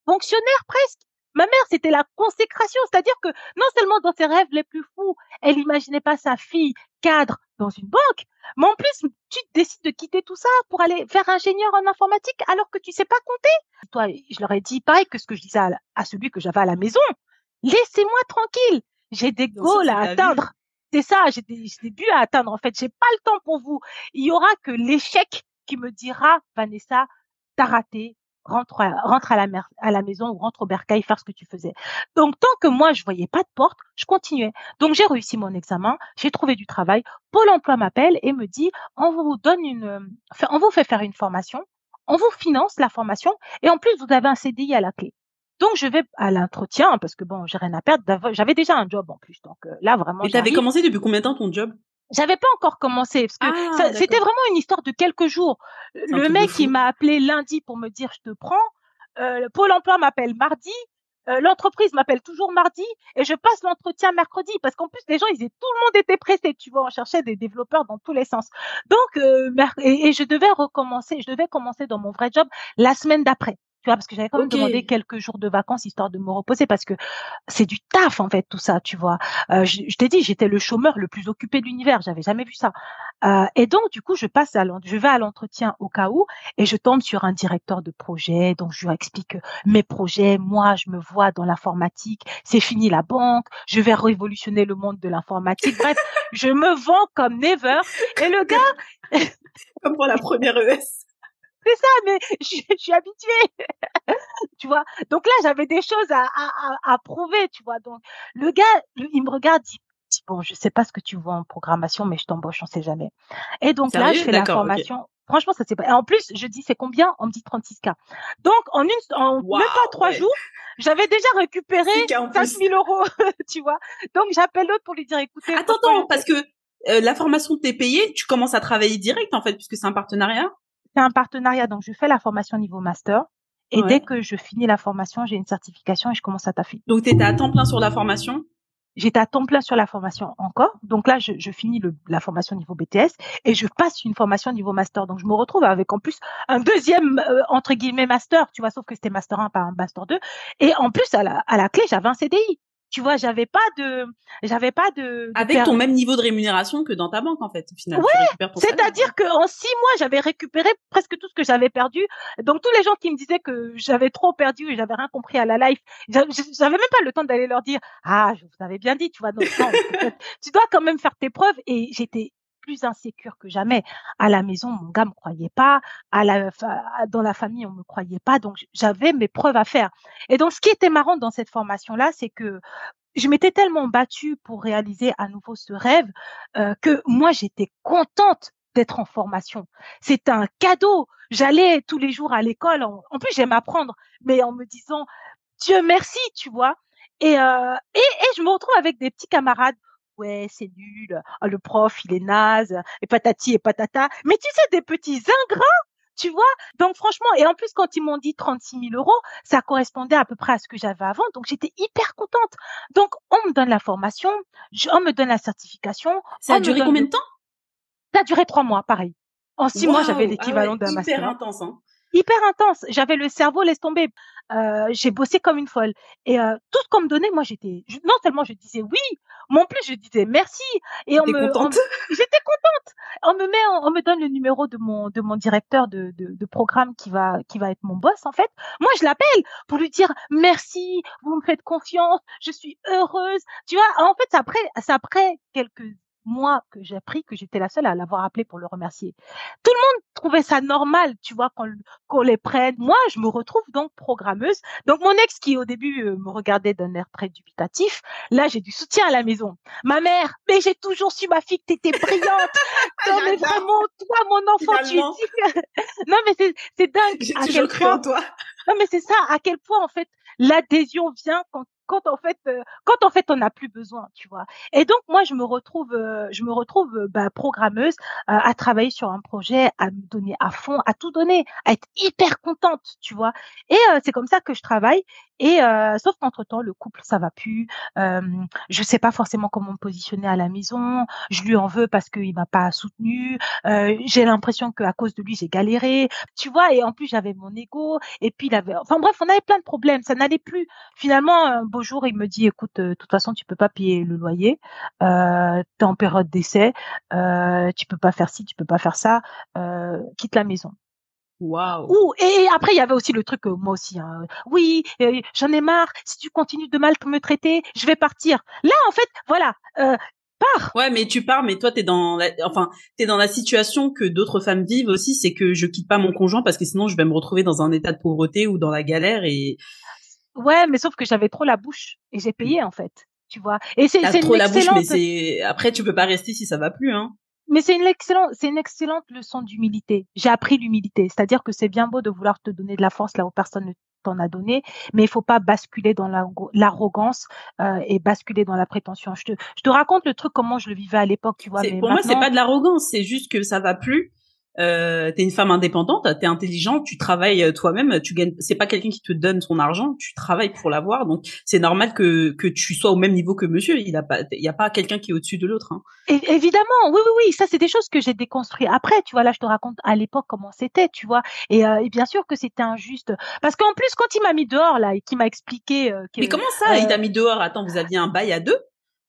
fonctionnaire presque. Ma mère, c'était la consécration, c'est-à-dire que non seulement dans ses rêves les plus fous, elle imaginait pas sa fille cadre dans une banque, mais en plus, tu décides de quitter tout ça pour aller faire ingénieur en informatique alors que tu sais pas compter. Toi, je leur ai dit pareil que ce que je disais à, celui que j'avais à la maison. Laissez-moi tranquille. J'ai des goals à atteindre. C'est ça, j'ai des, j'ai des buts à atteindre. En fait, j'ai pas le temps pour vous. Il y aura que l'échec qui me dira, Vanessa, t'as raté, rentre à, rentre à la, mer- à la maison ou rentre au bercail faire ce que tu faisais. Donc, tant que moi, je voyais pas de porte, je continuais. Donc, j'ai réussi mon examen, j'ai trouvé du travail. Pôle emploi m'appelle et me dit, on vous donne une, on vous fait faire une formation, on vous finance la formation et en plus, vous avez un CDI à la clé. Donc, je vais à l'entretien parce que bon, j'ai rien à perdre. J'avais déjà un job en plus. Donc, euh, là, vraiment, Et t'avais commencé depuis combien de temps ton job? J'avais pas encore commencé parce que Ah, c'était vraiment une histoire de quelques jours. Le mec, il m'a appelé lundi pour me dire je te prends. Euh, le Pôle emploi m'appelle mardi. Euh, L'entreprise m'appelle toujours mardi et je passe l'entretien mercredi parce qu'en plus les gens ils étaient tout le monde était pressé tu vois on cherchait des développeurs dans tous les sens donc euh, et je devais recommencer je devais commencer dans mon vrai job la semaine d'après tu vois parce que j'avais quand même demandé quelques jours de vacances histoire de me reposer parce que c'est du taf en fait tout ça tu vois. Euh, je, je t'ai dit j'étais le chômeur le plus occupé de l'univers j'avais jamais vu ça. Euh, et donc du coup je passe à je vais à l'entretien au cas où et je tombe sur un directeur de projet donc je lui explique mes projets moi je me vois dans l'informatique c'est fini la banque je vais révolutionner le monde de l'informatique. Bref je me vends comme never. Et le gars Comme pour la première ES. C'est ça mais je, je suis habituée. Tu vois? Donc là j'avais des choses à, à, à, prouver tu vois? Donc le gars il me regarde dit dit, bon je sais pas ce que tu vois en programmation mais je t'embauche on sait jamais. Et donc là je fais la formation. Franchement ça c'est pas et en plus je dis c'est combien? On me dit 36k donc en une en Waouh, même pas trois ouais. jours j'avais déjà récupéré C'est qu'en plus. 5000 euros tu vois? Donc j'appelle l'autre pour lui dire écoutez Attends, attends, parce que euh, la formation t'es payée, tu commences à travailler direct en fait, puisque c'est un partenariat? C'est un partenariat donc je fais la formation niveau master et Ouais. dès que je finis la formation j'ai une certification et je commence à taffer Donc t'étais à temps plein sur la formation? J'étais à temps plein sur la formation encore. Donc là, je, je finis le, la formation niveau BTS et je passe une formation niveau master. Donc je me retrouve avec en plus un deuxième euh, entre guillemets master, tu vois, sauf que c'était master 1 pas un master 2. Et en plus à la, à la clé, j'avais un CDI. Tu vois, j'avais pas de, j'avais pas de. de Avec ton même niveau de rémunération que dans ta banque en fait. Ouais. C'est-à-dire qu'en six mois, j'avais récupéré presque tout ce que j'avais perdu. Donc tous les gens qui me disaient que j'avais trop perdu et j'avais rien compris à la life, j'a- j'avais même pas le temps d'aller leur dire ah je vous avais bien dit, tu vois. Donc, non, peut-être, tu dois quand même faire tes preuves et j'étais plus insécure que jamais. À la maison, mon gars me croyait pas. À la, dans la famille, on me croyait pas. Donc j'avais mes preuves à faire. Et donc ce qui était marrant dans cette formation-là, c'est que je m'étais tellement battue pour réaliser à nouveau ce rêve euh, que moi j'étais contente d'être en formation. C'est un cadeau. J'allais tous les jours à l'école. En, en plus, j'aime apprendre, mais en me disant Dieu merci, tu vois. Et, euh, et, et je me retrouve avec des petits camarades. Ouais, c'est nul. Ah, le prof, il est naze. Et patati et patata. Mais tu sais, des petits ingrats, tu vois. Donc franchement, et en plus, quand ils m'ont dit 36 000 euros, ça correspondait à peu près à ce que j'avais avant. Donc j'étais hyper contente. Donc on me donne la formation, je- on me donne la certification. Ça a duré donne combien de temps? Ça a duré trois mois, pareil. En six mois, j'avais ah l'équivalent d'un master. Hyper intense, hein. Hyper intense. J'avais le cerveau laisse tomber. Euh, j'ai bossé comme une folle. Et euh, tout ce qu'on me donnait, moi, j'étais non seulement je disais oui, mais en plus je disais merci. Et on me, contente? j'étais contente. On me met, on, me donne le numéro de mon de mon directeur de, de, de programme qui va qui va être mon boss en fait. Moi, je l'appelle pour lui dire merci, vous me faites confiance, je suis heureuse. Tu vois, en fait, c'est après, c'est après quelques moi que j'ai appris que j'étais la seule à l'avoir appelé pour le remercier. Tout le monde trouvait ça normal, tu vois, qu'on les prenne. Moi, je me retrouve donc programmeuse. Donc mon ex qui au début euh, me regardait d'un air très dubitatif, là j'ai du soutien à la maison. Ma mère, mais j'ai toujours su ma fille que t'étais brillante. non mais vraiment, toi mon enfant, tu es non mais c'est dingue. J'ai toujours cru en toi. Non mais c'est ça, à quel point en fait l'adhésion vient quand quand en fait euh, quand en fait on n'a plus besoin tu vois et donc moi je me retrouve euh, je me retrouve euh, bah, programmeuse à travailler sur un projet à me donner à fond à tout donner à être hyper contente tu vois et c'est comme ça que je travaille et euh, sauf qu'entre temps, le couple, ça va plus. Euh, je sais pas forcément comment me positionner à la maison. Je lui en veux parce qu'il m'a pas soutenu. Euh, j'ai l'impression qu'à cause de lui, j'ai galéré. Tu vois. Et en plus, j'avais mon ego. Et puis, il avait. Enfin bref, on avait plein de problèmes. Ça n'allait plus. Finalement, beau jour, il me dit "Écoute, euh, de toute façon, tu peux pas payer le loyer. Euh, T'es en période d'essai. Euh, tu peux pas faire ci, tu peux pas faire ça. Euh, quitte la maison." Waouh. et après il y avait aussi le truc moi aussi. Hein. Oui, euh, j'en ai marre. Si tu continues de mal me traiter, je vais partir. Là en fait, voilà, euh, pars. Ouais, mais tu pars, mais toi t'es dans, la, enfin t'es dans la situation que d'autres femmes vivent aussi, c'est que je quitte pas mon conjoint parce que sinon je vais me retrouver dans un état de pauvreté ou dans la galère et. Ouais, mais sauf que j'avais trop la bouche et j'ai payé en fait. Tu vois. Et c'est trop la bouche, mais c'est après tu peux pas rester si ça va plus, hein. Mais c'est une excellente, c'est une excellente leçon d'humilité. J'ai appris l'humilité, c'est-à-dire que c'est bien beau de vouloir te donner de la force là où personne ne t'en a donné, mais il faut pas basculer dans l'arrogance euh, et basculer dans la prétention. Je te, je te raconte le truc comment je le vivais à l'époque, tu vois. Mais pour moi, c'est pas de l'arrogance, c'est juste que ça va plus euh, t'es une femme indépendante, t'es intelligente, tu travailles euh, toi-même, tu gagnes. C'est pas quelqu'un qui te donne son argent, tu travailles pour l'avoir, donc c'est normal que que tu sois au même niveau que Monsieur. Il a pas, il y a pas quelqu'un qui est au-dessus de l'autre. Hein. évidemment, oui, oui, oui. Ça, c'est des choses que j'ai déconstruit après. Tu vois, là, je te raconte à l'époque comment c'était, tu vois. Et, euh, et bien sûr que c'était injuste, parce qu'en plus, quand il m'a mis dehors là et qu'il m'a expliqué. Euh, mais comment ça, il t'a mis dehors? Attends, vous aviez un bail à deux?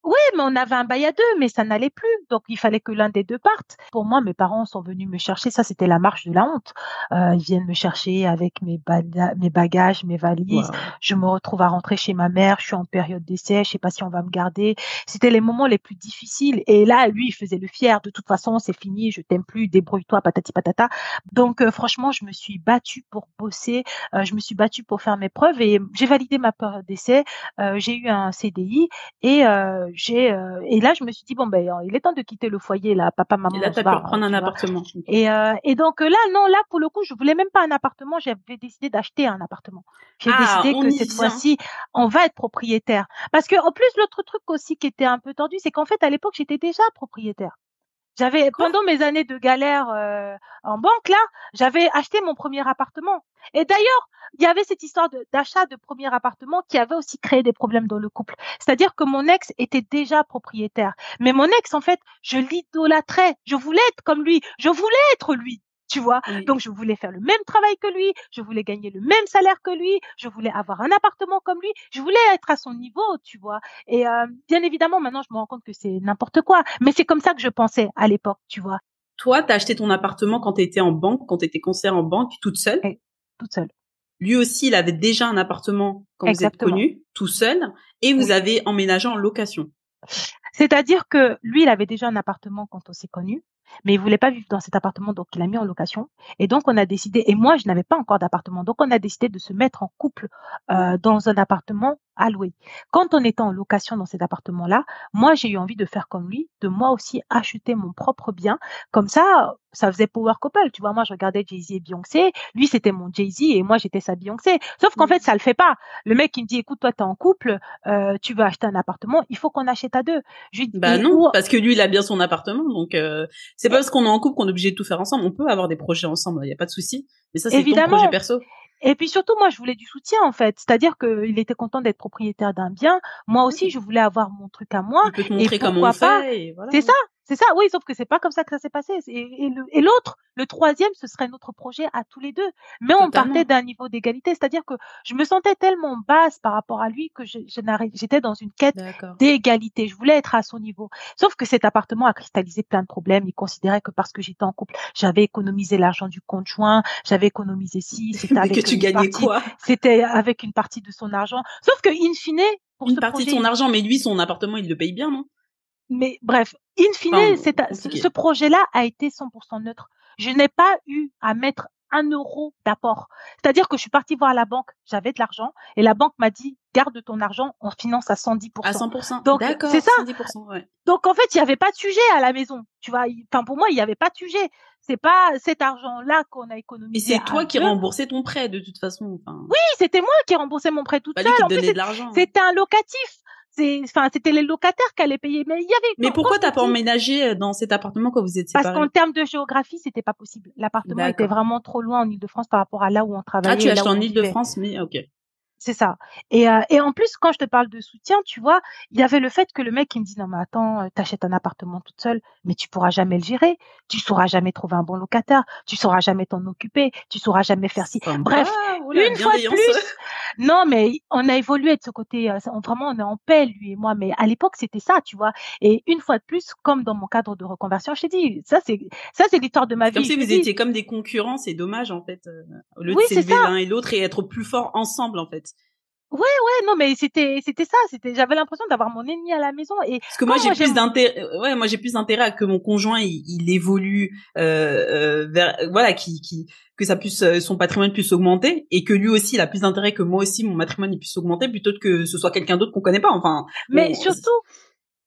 Oui, mais on avait un bail à deux, mais ça n'allait plus. Donc il fallait que l'un des deux parte. Pour moi, mes parents sont venus me chercher. Ça, c'était la marche de la honte. Euh, ils viennent me chercher avec mes, mes bagages, mes valises. Je me retrouve à rentrer chez ma mère. Je suis en période d'essai. Je sais pas si on va me garder. C'était les moments les plus difficiles. Et là, lui, il faisait le fier. De toute façon, c'est fini. Je t'aime plus. Débrouille-toi, patati patata. Donc euh, franchement, je me suis battue pour bosser. Euh, je me suis battue pour faire mes preuves et j'ai validé ma période d'essai. Euh, j'ai eu un CDI et j'ai euh, et là je me suis dit bon ben il est temps de quitter le foyer là. Papa maman et là t'as pu prendre un appartement. Et euh, et donc là non là pour le coup je voulais même pas un appartement. J'avais décidé d'acheter un appartement. J'ai ah, décidé que cette fois-ci on va être propriétaire. Parce que en plus l'autre truc aussi qui était un peu tendu c'est qu'en fait à l'époque j'étais déjà propriétaire j'avais pendant mes années de galère euh, en banque là, j'avais acheté mon premier appartement. Et d'ailleurs, il y avait cette histoire d'achat de, premier appartement qui avait aussi créé des problèmes dans le couple. C'est-à-dire que mon ex était déjà propriétaire, mais mon ex en fait, je l'idolâtrais, je voulais être comme lui, je voulais être lui tu vois? Donc je voulais faire le même travail que lui, je voulais gagner le même salaire que lui, je voulais avoir un appartement comme lui, je voulais être à son niveau, tu vois? Et euh, bien évidemment, maintenant je me rends compte que c'est n'importe quoi, mais c'est comme ça que je pensais à l'époque, tu vois? Toi, t'as acheté ton appartement quand t'étais en banque, quand t'étais conseillère en banque, toute seule? toute seule. Lui aussi, il avait déjà un appartement quand vous êtes connus, tout seul, et vous avez emménagé en location. C'est-à-dire que lui, il avait déjà un appartement quand on s'est connus mais il voulait pas vivre dans cet appartement, donc il l'a mis en location. Et donc on a décidé, et moi je n'avais pas encore d'appartement, donc on a décidé de se mettre en couple euh, dans un appartement à louer. Quand on était en location dans cet appartement-là, moi j'ai eu envie de faire comme lui, de moi aussi acheter mon propre bien. Comme ça, ça faisait power couple. Tu vois, moi je regardais Jay-Z et Beyoncé, lui c'était mon Jay-Z et moi j'étais sa Beyoncé. Sauf qu'en fait ça le fait pas. Le mec il me dit écoute toi t'es en couple, euh, tu veux acheter un appartement, il faut qu'on achète à deux. Je lui dis, bah non, parce que lui il a bien son appartement, donc euh, c'est pas parce qu'on est en couple qu'on est obligé de tout faire ensemble. On peut avoir des projets ensemble, il y a pas de souci. Mais ça c'est ton projet perso. Et puis surtout, moi, je voulais du soutien en fait. C'est-à-dire qu'il était content d'être propriétaire d'un bien. Moi aussi, je voulais avoir mon truc à moi. Il peut te montrer comment on fait. C'est ça. C'est ça, oui, sauf que c'est pas comme ça que ça s'est passé. Et, et l'autre, le, troisième, ce serait notre projet à tous les deux. Mais on partait d'un niveau d'égalité, c'est-à-dire que je me sentais tellement basse par rapport à lui que je, j'étais dans une quête d'égalité. Je voulais être à son niveau. Sauf que cet appartement a cristallisé plein de problèmes. Il considérait que parce que j'étais en couple, j'avais économisé l'argent du conjoint, j'avais économisé si, c'était avec que tu gagnais quoi? C'était avec une partie de son argent. Sauf que in fine, pour une partie de son argent, mais lui, son appartement, il le paye bien, non? Mais bref, in fine, ce projet-là a été 100% neutre. Je n'ai pas eu à mettre un euro d'apport. C'est-à-dire que je suis partie voir la banque, j'avais de l'argent, et la banque m'a dit, garde ton argent, on finance à 110%. À 100%. Donc, c'est ça. 110%, ouais. Donc, en fait, il n'y avait pas de sujet à la maison. Tu vois, enfin, pour moi, il n'y avait pas de sujet. C'est pas cet argent-là qu'on a économisé. Et c'est toi qui remboursais ton prêt, de toute façon. Oui, c'était moi qui remboursais mon prêt toute seule. En c'était un locatif enfin c'était les locataires qui allaient payer. Mais il y avait mais pourquoi t'as pas emménagé euh, dans cet appartement quand vous étiez parce qu'en termes de géographie c'était pas possible. L'appartement était vraiment trop loin en Ile-de-France par rapport à là où on travaillait ah tu acheté en Ile-de-France mais ok c'est ça. Et, euh, et en plus, quand je te parle de soutien, tu vois, il y avait le fait que le mec il me dit non mais attends, euh, t'achètes un appartement toute seule, mais tu pourras jamais le gérer, tu sauras jamais trouver un bon locataire, tu sauras jamais t'en occuper, tu sauras jamais faire ci. Bref, une fois de plus. Non mais on a évolué de ce côté. Euh, vraiment, on est en paix lui et moi. Mais à l'époque, c'était ça, tu vois. Et une fois de plus, comme dans mon cadre de reconversion, je t'ai dit, ça c'est ça c'est l'histoire de ma vie. Comme si vous étiez comme des concurrents, c'est dommage en fait. au lieu de s'élever l'un et l'autre et être plus forts ensemble en fait. Ouais, ouais, non, mais c'était, c'était ça. C'était, j'avais l'impression d'avoir mon ennemi à la maison. Et parce que moi, j'ai plus d'intérêt. Euh, ouais, moi, j'ai plus d'intérêt à que mon conjoint il, évolue euh, euh, vers, voilà, qui, qui, que ça puisse, son patrimoine puisse augmenter, et que lui aussi, il a plus d'intérêt que moi aussi, mon patrimoine puisse augmenter, plutôt que ce soit quelqu'un d'autre qu'on connaît pas. Enfin. Mais surtout,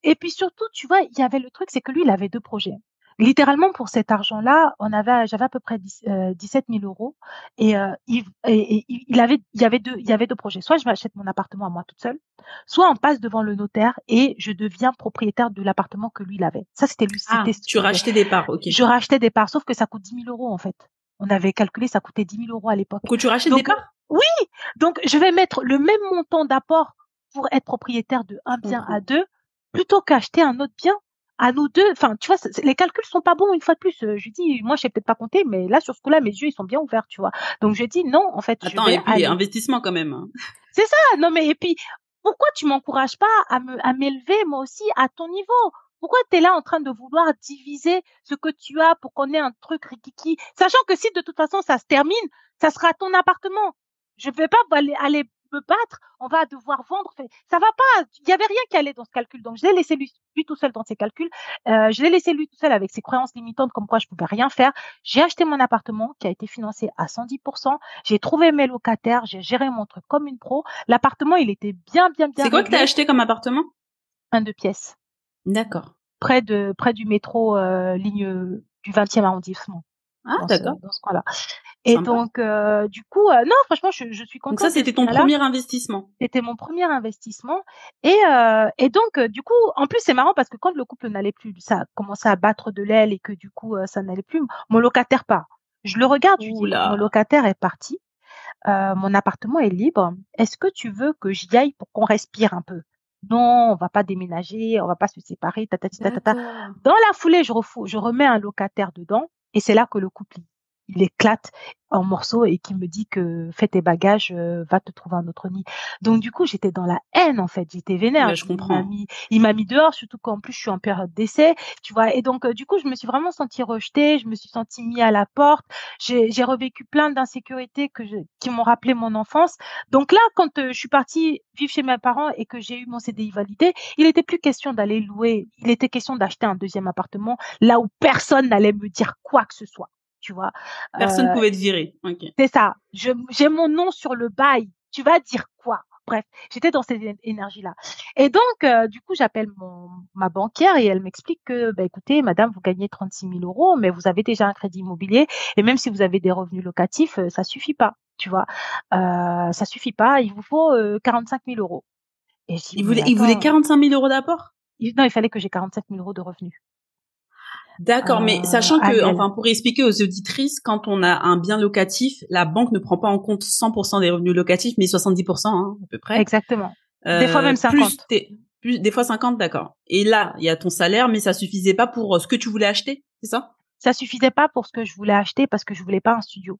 et puis surtout, tu vois, il y avait le truc, c'est que lui, il avait deux projets littéralement pour cet argent-là, on avait, j'avais à peu près 17 000 euh, euros et, euh, il, et, il avait, il y avait deux, il y avait deux projets. Soit je m'achète mon appartement à moi toute seule, soit on passe devant le notaire et je deviens propriétaire de l'appartement que lui il avait. Ça c'était lui. Ah, tu rachetais des parts, ok. Je rachetais des parts, sauf que ça coûte 10 000 euros en fait. On avait calculé, ça coûtait 10 000 euros à l'époque. Que tu rachètes des parts? Oui. Donc je vais mettre le même montant d'apport pour être propriétaire de un bien à deux plutôt qu'acheter un autre bien à nous deux, enfin, tu vois, les calculs sont pas bons une fois de plus. Euh, je dis, moi, je sais peut-être pas compter, mais là, sur ce coup-là, mes yeux, ils sont bien ouverts, tu vois. Donc, je dis, non, en fait. Attends, je et puis, investissement quand même. Hein. C'est ça, non, mais, et puis, pourquoi tu m'encourages pas à me, à m'élever, moi aussi, à ton niveau? Pourquoi tu es là en train de vouloir diviser ce que tu as pour qu'on ait un truc rikiki, sachant que si de toute façon ça se termine, ça sera ton appartement. Je ne vais pas aller, aller me battre, on va devoir vendre. Ça va pas. Il y avait rien qui allait dans ce calcul. Donc je l'ai laissé lui, tout seul dans ses calculs. Euh, je l'ai laissé lui tout seul avec ses croyances limitantes comme quoi je pouvais rien faire. J'ai acheté mon appartement qui a été financé à 110%. J'ai trouvé mes locataires. J'ai géré mon truc comme une pro. L'appartement, il était bien, bien, bien. C'est quoi que tu as acheté comme appartement? Un de pièces. D'accord. Près de près du métro euh, ligne du 20e arrondissement. Ah, d'accord. Dans ce coin-là. Et donc, euh, du coup, euh, non, franchement, je, je suis contente. Donc ça, c'était ton premier investissement. C'était mon premier investissement. Et, euh, et donc, euh, du coup, en plus, c'est marrant parce que quand le couple n'allait plus, ça commençait à battre de l'aile et que du coup, euh, ça n'allait plus, mon locataire part. Je le regarde, je dis, mon locataire est parti. mon appartement est libre. Est-ce que tu veux que j'y aille pour qu'on respire un peu? Non, on va pas déménager, on va pas se séparer, ta, ta, ta, ta, Dans la foulée, je, refou je remets un locataire dedans et c'est là que le couple il éclate en morceaux et qui me dit que fais tes bagages, euh, va te trouver un autre nid. Donc du coup, j'étais dans la haine en fait, j'étais vénère. je comprends. Il m'a mis, dehors, surtout qu'en plus je suis en période d'essai, tu vois. Et donc euh, du coup, je me suis vraiment sentie rejetée, je me suis sentie mis à la porte. J'ai revécu plein d'insécurités que qui m'ont rappelé mon enfance. Donc là, quand euh, je suis partie vivre chez mes parents et que j'ai eu mon CDI validé, il n'était plus question d'aller louer, il était question d'acheter un deuxième appartement là où personne n'allait me dire quoi que ce soit tu vois? Personne ne euh, pouvait te virer. C'est ça. J'ai mon nom sur le bail. Tu vas dire quoi? Bref, j'étais dans cette énergie-là. Et donc, euh, du coup, j'appelle ma banquière et elle m'explique que, bah, écoutez, madame, vous gagnez 36 000 euros, mais vous avez déjà un crédit immobilier et même si vous avez des revenus locatifs, euh, ça suffit pas, tu vois? Euh, ça suffit pas. Il vous faut 45 000 euros. Et il voulait, il voulait 45 000 euros d'apport? Non, il fallait que j'ai 45 000 euros de revenus. D'accord, mais euh, sachant que, enfin, pour expliquer aux auditrices, quand on a un bien locatif, la banque ne prend pas en compte 100% des revenus locatifs, mais 70% hein, à peu près. Exactement. des fois même 50. Plus Plus, des fois 50, d'accord. Et là, il y a ton salaire, mais ça suffisait pas pour euh, ce que tu voulais acheter, c'est ça? Ça suffisait pas pour ce que je voulais acheter parce que je voulais pas un studio.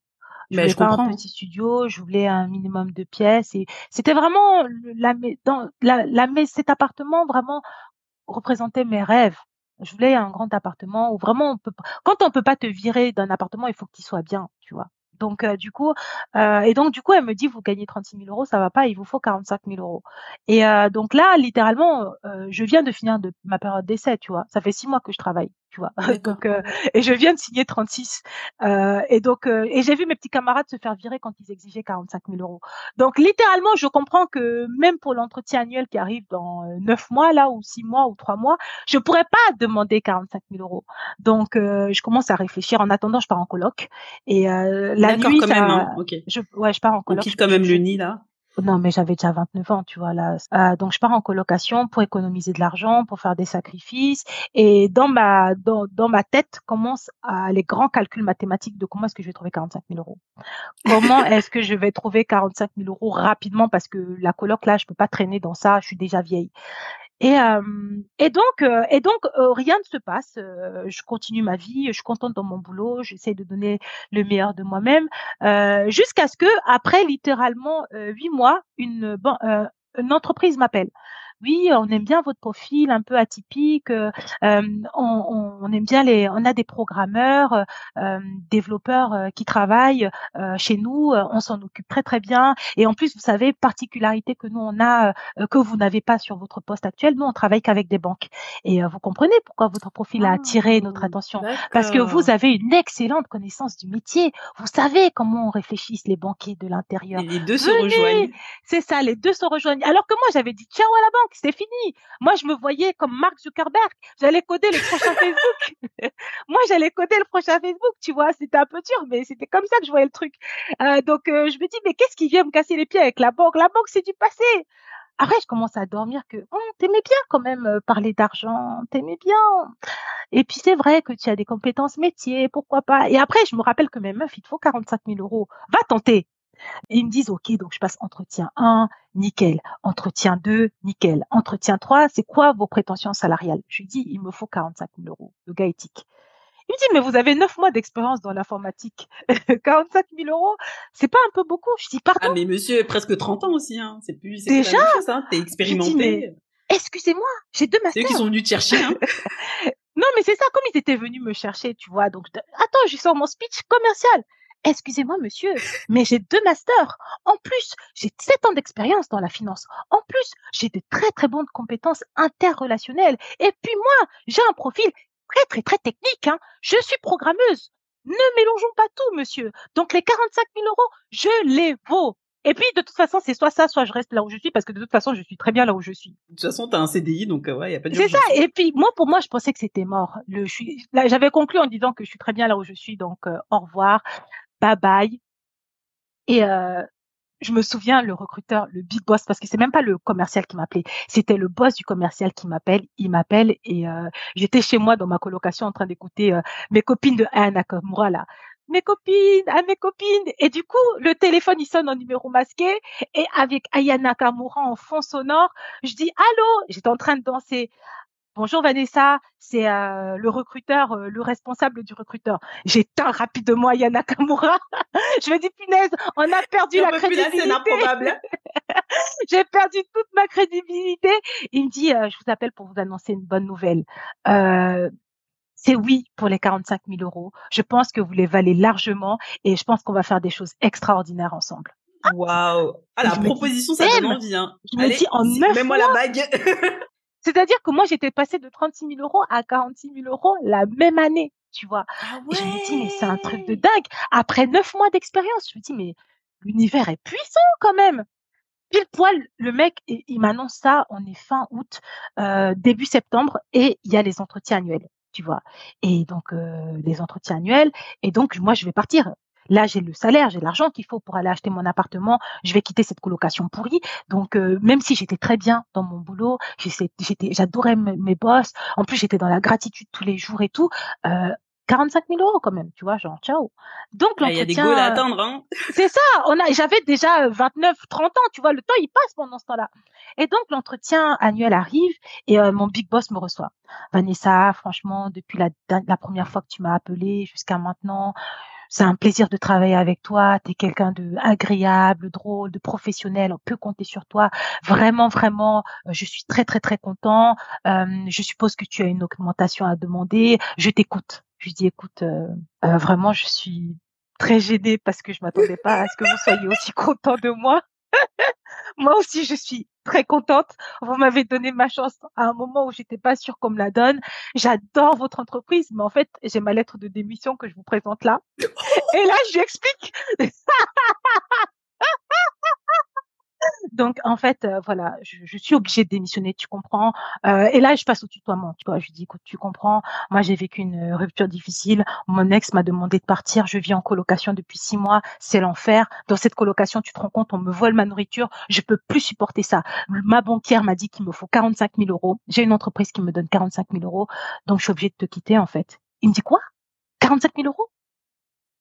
Je Ben, voulais je pas comprends. un petit studio, je voulais un minimum de pièces et c'était vraiment la, dans la, la, cet appartement vraiment représentait mes rêves. Je voulais un grand appartement où vraiment on peut, quand on peut pas te virer d'un appartement, il faut que tu sois bien, tu vois. Donc euh, du coup, euh, et donc du coup, elle me dit vous gagnez 36 000 euros, ça va pas, il vous faut 45 000 euros. Et euh, donc là, littéralement, euh, je viens de finir de ma période d'essai, tu vois. Ça fait six mois que je travaille, tu vois. Donc euh, et je viens de signer 36. Euh, et donc euh, et j'ai vu mes petits camarades se faire virer quand ils exigeaient 45 000 euros. Donc littéralement, je comprends que même pour l'entretien annuel qui arrive dans euh, neuf mois là ou six mois ou trois mois, je pourrais pas demander 45 000 euros. Donc euh, je commence à réfléchir. En attendant, je pars en coloc et euh, la D'accord, nuit, quand ça, même, hein. Ok. je, ouais, je pars en On coloc. quitte quand même le nid, là. Non, mais j'avais déjà 29 ans, tu vois là. Euh, donc je pars en colocation pour économiser de l'argent, pour faire des sacrifices. Et dans ma dans, dans ma tête commencent à les grands calculs mathématiques de comment est-ce que je vais trouver 45 000 euros. Comment est-ce que je vais trouver 45 000 euros rapidement? Parce que la coloc là, je peux pas traîner dans ça, je suis déjà vieille. Et, euh, et donc, euh, euh, rien ne se passe. Je continue ma vie, je suis contente dans mon boulot, j'essaie de donner le meilleur de moi-même, jusqu'à ce que, après littéralement huit mois, une, une entreprise m'appelle. Oui, on aime bien votre profil un peu atypique. euh, euh, on, aime bien les, on a des programmeurs, euh, euh, développeurs euh, qui travaillent euh, chez nous. on s'en occupe très très bien. Et en plus, vous savez, particularité que nous on a euh, que vous n'avez pas sur votre poste actuel. Nous, on travaille qu'avec des banques. Et euh, vous comprenez pourquoi votre profil a attiré notre attention. Parce que vous avez une excellente connaissance du métier. Vous savez comment on réfléchissent les banquiers de l'intérieur. Et les deux se rejoignent. C'est ça, les deux se rejoignent. Alors que moi, j'avais dit ciao à la banque, c'est fini. Moi, je me voyais comme Mark Zuckerberg. J'allais coder le prochain Facebook. moi, j'allais coder le prochain Facebook, tu vois. C'était un peu dur, mais c'était comme ça que je voyais le truc. Euh, donc, euh, je me dis, mais qu'est-ce qui vient me casser les pieds avec la banque? La banque, c'est du passé. Après, je commence à dormir que Hum, t'aimais bien quand même euh, parler d'argent, t'aimais bien. Et puis c'est vrai que tu as des compétences métiers, pourquoi pas? Et après, je me rappelle que mes meufs, il te faut 45 000 euros. Va tenter. Et ils me disent, OK, donc je passe entretien 1, nickel. Entretien 2, nickel. Entretien 3, c'est quoi vos prétentions salariales? Je lui dis, il me faut 45 000 euros. Le gars éthique. Il me dit, mais vous avez 9 mois d'expérience dans l'informatique. 45 000 euros, c'est pas un peu beaucoup? Je dis, pardon, Ah, mais monsieur, presque 30 ans aussi, hein. C'est plus, Déjà? hein. T'es expérimenté. excusez-moi, j'ai deux C'est eux masters. qui sont venus te chercher, hein. Non, mais c'est ça, comme ils étaient venus me chercher, tu vois. Donc, attends, je sors mon speech commercial. Excusez-moi, monsieur, mais j'ai deux masters. En plus, j'ai sept ans d'expérience dans la finance. En plus, j'ai de très, très bonnes compétences interrelationnelles. Et puis moi, j'ai un profil très, très, très technique. Hein. Je suis programmeuse. Ne mélangeons pas tout, monsieur. Donc, les 45 000 euros, je les vaux. Et puis, de toute façon, c'est soit ça, soit je reste là où je suis, parce que de toute façon, je suis très bien là où je suis. De toute façon, t'as un CDI, donc, euh, ouais, y a pas de C'est ça. Et puis moi, pour moi, je pensais que c'était mort. Le, je suis, là, j'avais conclu en disant que je suis très bien là où je suis, donc euh, au revoir, bye bye. Et euh, je me souviens, le recruteur, le big boss, parce que c'est même pas le commercial qui m'appelait, c'était le boss du commercial qui m'appelle. Il m'appelle et euh, j'étais chez moi dans ma colocation en train d'écouter euh, mes copines de Aya Nakamura là. Mes copines, à mes copines. Et du coup, le téléphone, il sonne en numéro masqué. Et avec Aya Nakamura en fond sonore, je dis allô? J'étais en train de danser. Bonjour Vanessa, c'est euh, le recruteur, euh, le responsable du recruteur. J'éteins rapidement Aya Nakamura. je me dis punaise, on a perdu la crédibilité. improbable. J'ai perdu toute ma crédibilité. Il me dit, euh, je vous appelle pour vous annoncer une bonne nouvelle. Euh, c'est oui pour les 45 000 euros. Je pense que vous les valez largement et je pense qu'on va faire des choses extraordinaires ensemble. Waouh. Ah, la me dis, proposition, ça donne envie, hein. Je me Allez, dis, en si- neuf Mets-moi la bague. C'est-à-dire que moi, j'étais passée de 36 000 euros à 46 000 euros la même année, tu vois. Ah Et je me dis, mais c'est un truc de dingue. Après neuf mois d'expérience, je me dis, mais l'univers est puissant quand même. Pile poil, le mec, il, il m'annonce ça, on est fin août, euh, début septembre, et il y a les entretiens annuels, tu vois. Et donc, euh, les entretiens annuels, et donc, moi, je vais partir. Là, j'ai le salaire, j'ai l'argent qu'il faut pour aller acheter mon appartement. Je vais quitter cette colocation pourrie. Donc, euh, même si j'étais très bien dans mon boulot, j'étais, j'adorais mes, boss. En plus, j'étais dans la gratitude tous les jours et tout. Euh, 45 000 euros quand même, tu vois, genre, ciao. Donc, ah, Il y a des goals à attendre, hein. C'est ça, on a, j'avais déjà 29, 30 ans, tu vois, le temps, il passe pendant ce temps-là. Et donc, l'entretien annuel arrive et euh, mon big boss me reçoit. Vanessa, franchement, depuis la, la première fois que tu m'as appelé jusqu'à maintenant, c'est un plaisir de travailler avec toi. Tu es quelqu'un de agréable, drôle, de professionnel. On peut compter sur toi. Vraiment, vraiment, euh, je suis très, très, très content. Euh, je suppose que tu as une augmentation à demander. Je t'écoute. Je dis, écoute, euh, vraiment, je suis très gênée parce que je m'attendais pas à ce que vous soyez aussi content de moi. Moi aussi, je suis très contente. Vous m'avez donné ma chance à un moment où j'étais pas sûre qu'on me la donne. J'adore votre entreprise, mais en fait, j'ai ma lettre de démission que je vous présente là. Et là, je lui explique. Donc en fait, euh, voilà, je, suis obligée de démissionner, tu comprends. Euh, et là, je passe au tutoiement. Tu vois, je dis, écoute, tu comprends. Moi, j'ai vécu une rupture difficile. Mon ex m'a demandé de partir. Je vis en colocation depuis six mois. C'est l'enfer. Dans cette colocation, tu te rends compte, on me vole ma nourriture. Je peux plus supporter ça. Ma banquière m'a dit qu'il me faut 45 000 euros. J'ai une entreprise qui me donne 45 000 euros, donc je suis obligée de te quitter en fait. Il me dit quoi? 45 000 euros?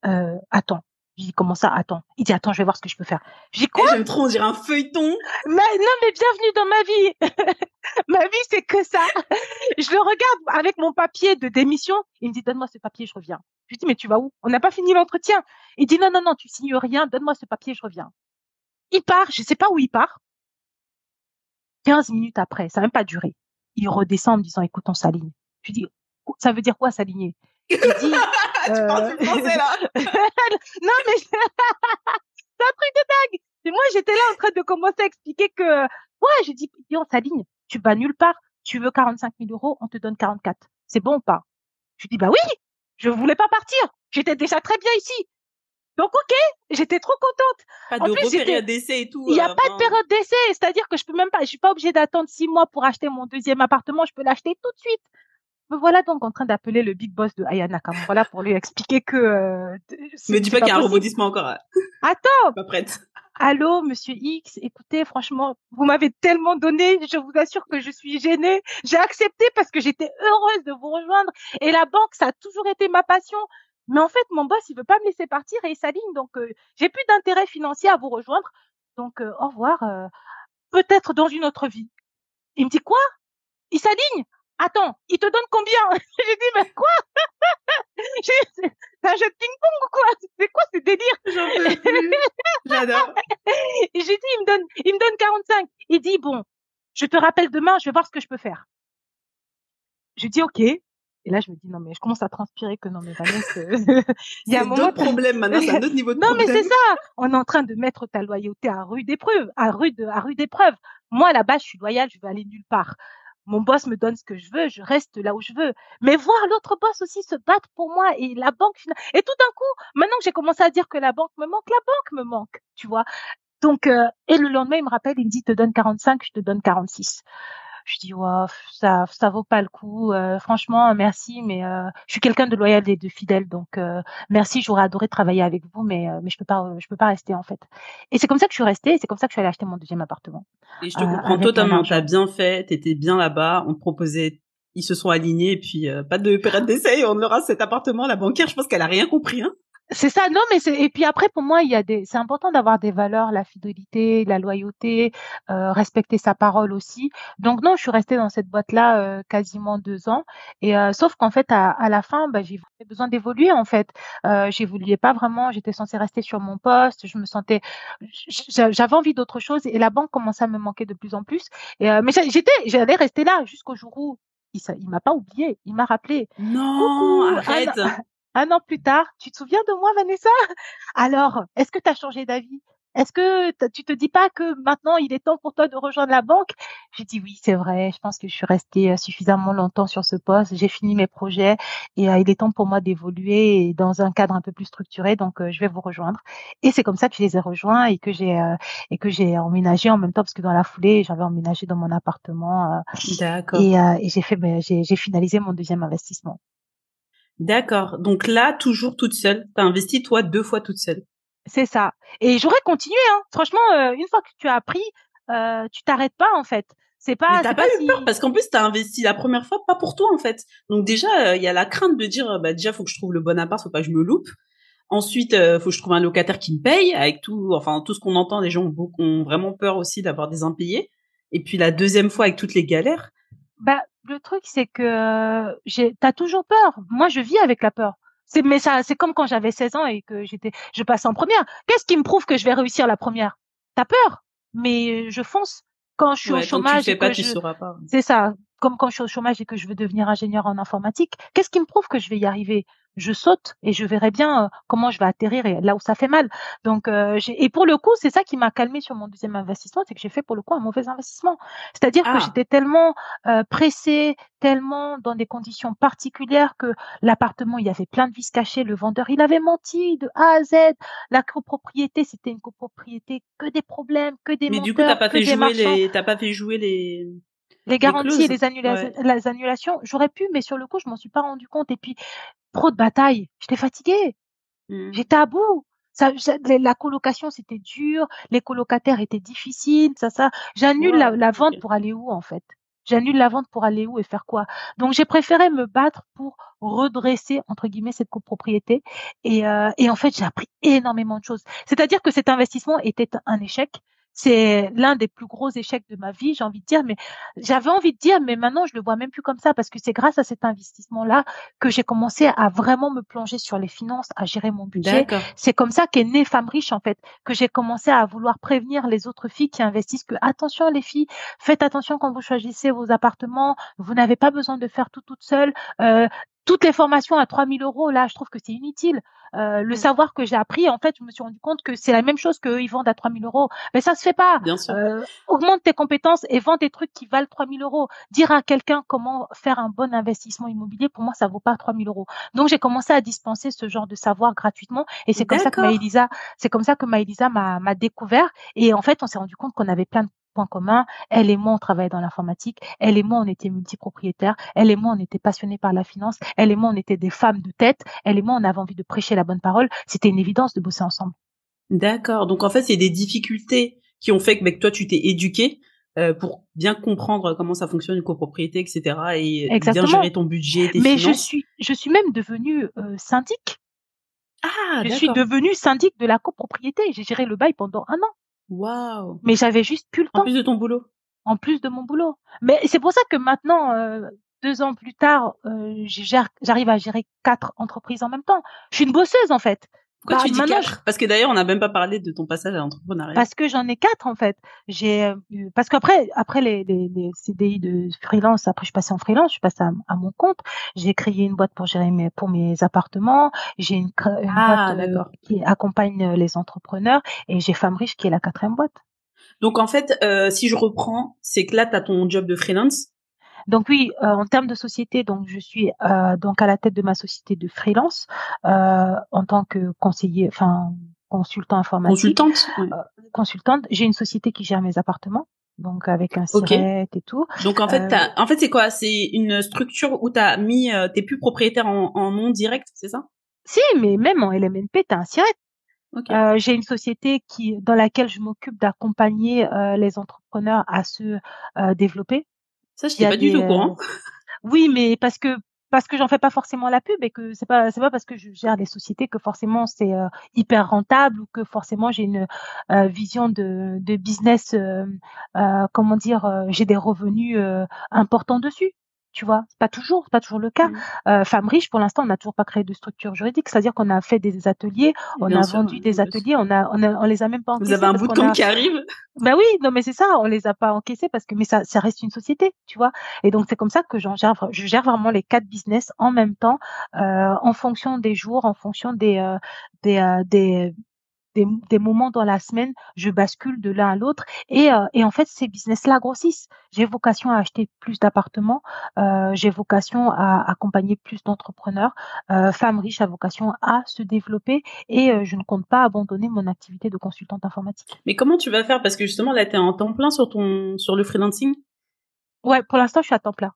Euh, Attends, je dis comment ça Attends. Il dit attends, je vais voir ce que je peux faire. Je dis quoi eh, J'aime trop, on dirait un feuilleton. Mais non, mais bienvenue dans ma vie. ma vie, c'est que ça. je le regarde avec mon papier de démission. Il me dit donne-moi ce papier, je reviens. Je lui dis mais tu vas où? On n'a pas fini l'entretien. Il dit non non non, tu signes rien. Donne-moi ce papier, je reviens. Il part. Je sais pas où il part. 15 minutes après, ça n'a même pas duré. Il redescend en me disant écoute, on s'aligne. Je lui dis ça veut dire quoi s'aligner? Il dit tu parles euh, français là? non mais c'est un truc de dingue. Et moi j'étais là en train de commencer à expliquer que ouais, j'ai dit on s'aligne. Tu vas nulle part. Tu veux 45 000 euros, on te donne 44. C'est bon ou pas? Je dis bah oui. Je voulais pas partir. J'étais déjà très bien ici. Donc ok, j'étais trop contente. Pas de période d'essai et tout. Il n'y a euh, pas de période d'essai, c'est-à-dire que je peux même pas, je suis pas obligée d'attendre six mois pour acheter mon deuxième appartement, je peux l'acheter tout de suite. Me voilà donc en train d'appeler le big boss de Ayana Voilà pour lui expliquer que. Euh, Mais dis pas qu'il y a un rebondissement encore. Hein? Attends. Pas prête. Allô, Monsieur X? Écoutez, franchement, vous m'avez tellement donné. Je vous assure que je suis gênée. J'ai accepté parce que j'étais heureuse de vous rejoindre. Et la banque, ça a toujours été ma passion. Mais en fait, mon boss, il veut pas me laisser partir et il s'aligne. Donc, euh, j'ai plus d'intérêt financier à vous rejoindre. Donc, euh, au revoir. Peut-être dans une autre vie. Il me dit quoi? Il s'aligne? Attends, il te donne combien? J'ai dit, mais quoi? C'est un jeu de ping-pong ou quoi? C'est quoi ce délire? J'adore. J'ai dit, il me donne, il me donne 45. Il dit, bon, je te rappelle demain, je vais voir ce que je peux faire. Je dis, ok. Et là, je me dis, non, mais je commence à transpirer que non, mais Vanessa, il y a un moment. problème maintenant, c'est un autre niveau de non, mais c'est ça. On est en train de mettre ta loyauté à rude épreuve, à rude, à rude épreuve. Moi, là-bas, je suis loyale, je veux aller nulle part mon boss me donne ce que je veux, je reste là où je veux. Mais voir l'autre boss aussi se battre pour moi et la banque et tout d'un coup, maintenant que j'ai commencé à dire que la banque me manque, la banque me manque, tu vois. Donc euh, et le lendemain, il me rappelle, il me dit te donne 45, je te donne 46 je dis wow, ça ça vaut pas le coup. Euh, franchement, merci, mais euh, je suis quelqu'un de loyal et de fidèle, donc euh, merci. J'aurais adoré travailler avec vous, mais mais je peux pas je peux pas rester en fait. Et c'est comme ça que je suis restée. Et c'est comme ça que je suis allée acheter mon deuxième appartement. Et je te comprends totalement. T'as bien fait. T'étais bien là-bas. On te proposait ils se sont alignés et puis pas de période d'essai, on aura cet appartement. La banquière, je pense qu'elle a rien compris. Hein c'est ça, non, mais c'est et puis après pour moi il y a des, c'est important d'avoir des valeurs, la fidélité, la loyauté, euh, respecter sa parole aussi. Donc non, je suis restée dans cette boîte là euh, quasiment deux ans et euh, sauf qu'en fait à, à, la fin, bah, j'ai besoin d'évoluer en fait. Euh, j'évoluais pas vraiment, j'étais censée rester sur mon poste, je me sentais, j'avais envie d'autre chose et la banque commençait à me manquer de plus en plus. Et, euh, mais j'étais, j'allais rester là jusqu'au jour où il, il m'a pas oublié, il m'a rappelé. Non, arrête. Un an plus tard, tu te souviens de moi, Vanessa? Alors, est-ce que tu as changé d'avis? Est-ce que tu te dis pas que maintenant il est temps pour toi de rejoindre la banque? J'ai dit oui, c'est vrai. Je pense que je suis restée euh, suffisamment longtemps sur ce poste. J'ai fini mes projets et euh, il est temps pour moi d'évoluer dans un cadre un peu plus structuré. Donc, euh, je vais vous rejoindre. Et c'est comme ça que je les ai rejoints et que j'ai et que j'ai emménagé en même temps parce que dans la foulée, j'avais emménagé dans mon appartement. D'accord. Et, et j'ai fait, ben, j'ai finalisé mon deuxième investissement. D'accord. Donc là, toujours toute seule. T'as investi toi deux fois toute seule. C'est ça. Et j'aurais continué. Hein. Franchement, euh, une fois que tu as appris, euh, tu t'arrêtes pas en fait. C'est pas. T'as pas, eu peur parce qu'en plus t'as investi la première fois pas pour toi en fait. Donc déjà il y a la crainte de dire bah déjà faut que je trouve le bon appart, faut pas que je me loupe. Ensuite, euh, faut que je trouve un locataire qui me paye avec tout, enfin tout ce qu'on entend. Les gens ont, beaucoup, ont vraiment peur aussi d'avoir des impayés. Et puis la deuxième fois avec toutes les galères. Bah le truc c'est que j'ai, t'as toujours peur. Moi je vis avec la peur. C'est mais ça, c'est comme quand j'avais 16 ans et que j'étais, je passe en première. Qu'est-ce qui me prouve que je vais réussir la première? T'as peur, mais je fonce. Quand je suis au chômage, tu fais pas, tu sauras pas. C'est ça. Comme quand je suis au chômage et que je veux devenir ingénieur en informatique, qu'est-ce qui me prouve que je vais y arriver? Je saute et je verrai bien euh, comment je vais atterrir et là où ça fait mal. Donc euh, et pour le coup, c'est ça qui m'a calmé sur mon deuxième investissement, c'est que j'ai fait pour le coup un mauvais investissement. C'est-à-dire que ah. j'étais tellement euh, pressée, tellement dans des conditions particulières que l'appartement, il y avait plein de vis cachées, le vendeur, il avait menti de A à Z. La copropriété, c'était une copropriété que des problèmes, que des Mais du coup, t'as pas fait jouer les t'as pas fait jouer les les garanties et les, annulations, j'aurais pu, mais sur le coup, je m'en suis pas rendu compte. Et puis, trop de batailles. J'étais fatiguée. Mmh. J'étais à bout. Ça, la colocation, c'était dur. Les colocataires étaient difficiles. Ça, ça. J'annule la, vente pour aller où, en fait? J'annule la vente pour aller où et faire quoi? Donc, j'ai préféré me battre pour redresser, entre guillemets, cette copropriété. Et, euh, et en fait, j'ai appris énormément de choses. C'est-à-dire que cet investissement était un échec c'est l'un des plus gros échecs de ma vie, j'ai envie de dire, mais j'avais envie de dire, mais maintenant je le vois même plus comme ça parce que c'est grâce à cet investissement-là que j'ai commencé à vraiment me plonger sur les finances, à gérer mon budget. C'est comme ça qu'est née Femme Riche en fait, que j'ai commencé à vouloir prévenir les autres filles qui investissent que attention les filles, faites attention quand vous choisissez vos appartements, vous n'avez pas besoin de faire tout toute seule. Euh, toutes les formations à 3000 euros, là, je trouve que c'est inutile. Euh, le mmh. savoir que j'ai appris, en fait, je me suis rendu compte que c'est la même chose qu'eux, ils vendent à 3000 euros. Mais ça se fait pas. Bien sûr. Euh, augmente tes compétences et vends des trucs qui valent 3000 euros. Dire à quelqu'un comment faire un bon investissement immobilier, pour moi, ça vaut pas 3000 euros. Donc, j'ai commencé à dispenser ce genre de savoir gratuitement. Et c'est comme ça que Maëlisa, c'est comme ça que Maëlisa m'a découvert. Et en fait, on s'est rendu compte qu'on avait plein de points communs. Elle et moi, on travaillait dans l'informatique. Elle et moi, on était multipropriétaires. Elle et moi, on était passionnés par la finance. Elle et moi, on était des femmes de tête. Elle et moi, on avait envie de prêcher la bonne parole. C'était une évidence de bosser ensemble. D'accord. Donc en fait, c'est des difficultés qui ont fait que, toi, tu t'es éduqué euh, pour bien comprendre comment ça fonctionne une copropriété, etc. Et bien gérer ton budget, tes Mais je suis, je suis même devenue euh, syndic. Ah, je suis devenue syndic de la copropriété. J'ai géré le bail pendant un an. Waouh. Mais j'avais juste plus le temps. En plus de ton boulot. En plus de mon boulot. Mais c'est pour ça que maintenant, euh, deux ans plus tard, euh, j'arrive à gérer quatre entreprises en même temps. Je suis une bosseuse en fait. Pourquoi bah, tu dis quatre? Parce que d'ailleurs, on n'a même pas parlé de ton passage à l'entrepreneuriat. Parce que j'en ai quatre en fait. J'ai euh, parce qu'après, après les, les, les, CDI de freelance, après je suis passée en freelance, je suis passée à, mon compte. J'ai créé une boîte pour gérer mes pour mes appartements. J'ai une, une ah, boîte euh, qui accompagne euh, les entrepreneurs et j'ai Femme Riche qui est la quatrième boîte. Donc en fait, euh, si je reprends, c'est que là, tu as ton job de freelance donc oui, euh, en termes de société, donc je suis euh, donc à la tête de ma société de freelance euh, en tant que conseiller, enfin consultant informatique. Consultante. consultante. J'ai une société qui gère mes appartements donc avec un siret et tout. Donc en fait, en fait c'est quoi? C'est une structure où t'as mis, t'es plus propriétaire en, en nom direct, c'est ça? Si, mais même en LMNP, t'as un siret. Okay. j'ai une société qui dans laquelle je m'occupe d'accompagner les entrepreneurs à se développer. Ça, je pas du tout au courant. Euh, oui, mais parce que parce que j'en fais pas forcément la pub et que c'est pas c'est pas parce que je gère des sociétés que forcément c'est euh, hyper rentable ou que forcément j'ai une euh, vision de, de business comment dire j'ai des revenus importants dessus tu vois. C'est pas toujours, c'est pas toujours le cas. Mmh. Euh, Femme riche, pour l'instant, on n'a toujours pas créé de structure juridique, c'est-à-dire qu'on a fait des ateliers, on a vendu des ateliers, on a, on a, on les a même pas encaissés. Vous avez un bout de compte qui arrive. Bah oui, non mais c'est ça, on les a pas encaissés parce que mais ça, ça reste une société, tu vois. Et donc c'est comme ça que j'en gère, je gère vraiment les quatre business en même temps, euh, en fonction des jours, en fonction des, euh, des, euh, des des, moments dans la semaine, je bascule de l'un à l'autre. Et, euh, et en fait, ces business-là grossissent. J'ai vocation à acheter plus d'appartements. Euh, j'ai vocation à accompagner plus d'entrepreneurs. Euh, Femme riche a vocation à se développer. Et je ne compte pas abandonner mon activité de consultante informatique. Mais comment tu vas faire? Parce que justement, là, tu es en temps plein sur, ton, sur le freelancing Ouais, pour l'instant, je suis à temps plein.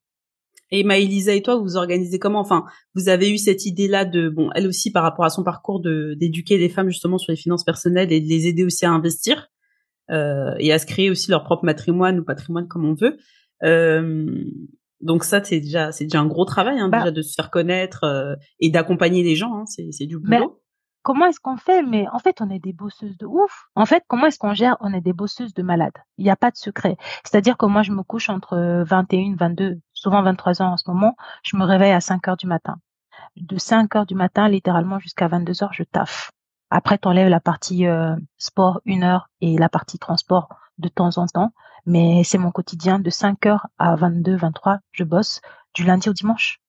Et Maëlisa et toi, vous organisez comment? Enfin, vous avez eu cette idée-là de, bon, elle aussi par rapport à son parcours de d'éduquer les femmes justement sur les finances personnelles et de les aider aussi à investir. et à se créer aussi leur propre matrimoine ou patrimoine comme on veut. donc ça, c'est déjà, c'est déjà un gros travail, hein, bah déjà de se faire connaître et d'accompagner les gens. Hein, c'est, c'est du boulot comment est-ce qu'on fait? Mais en fait, on est des bosseuses de ouf. En fait, comment est-ce qu'on gère? On est des bosseuses de malades. Il n'y a pas de secret. C'est-à-dire que moi, je me couche entre 21, 22, souvent 23 ans en ce moment. Je me réveille à 5 heures du matin. De 5 heures du matin, littéralement, jusqu'à 22 heures, je taffe. Après, t'enlèves la partie euh, sport une heure et la partie transport de temps en temps. Mais c'est mon quotidien. De 5 heures à 22, 23, je bosse du lundi au dimanche,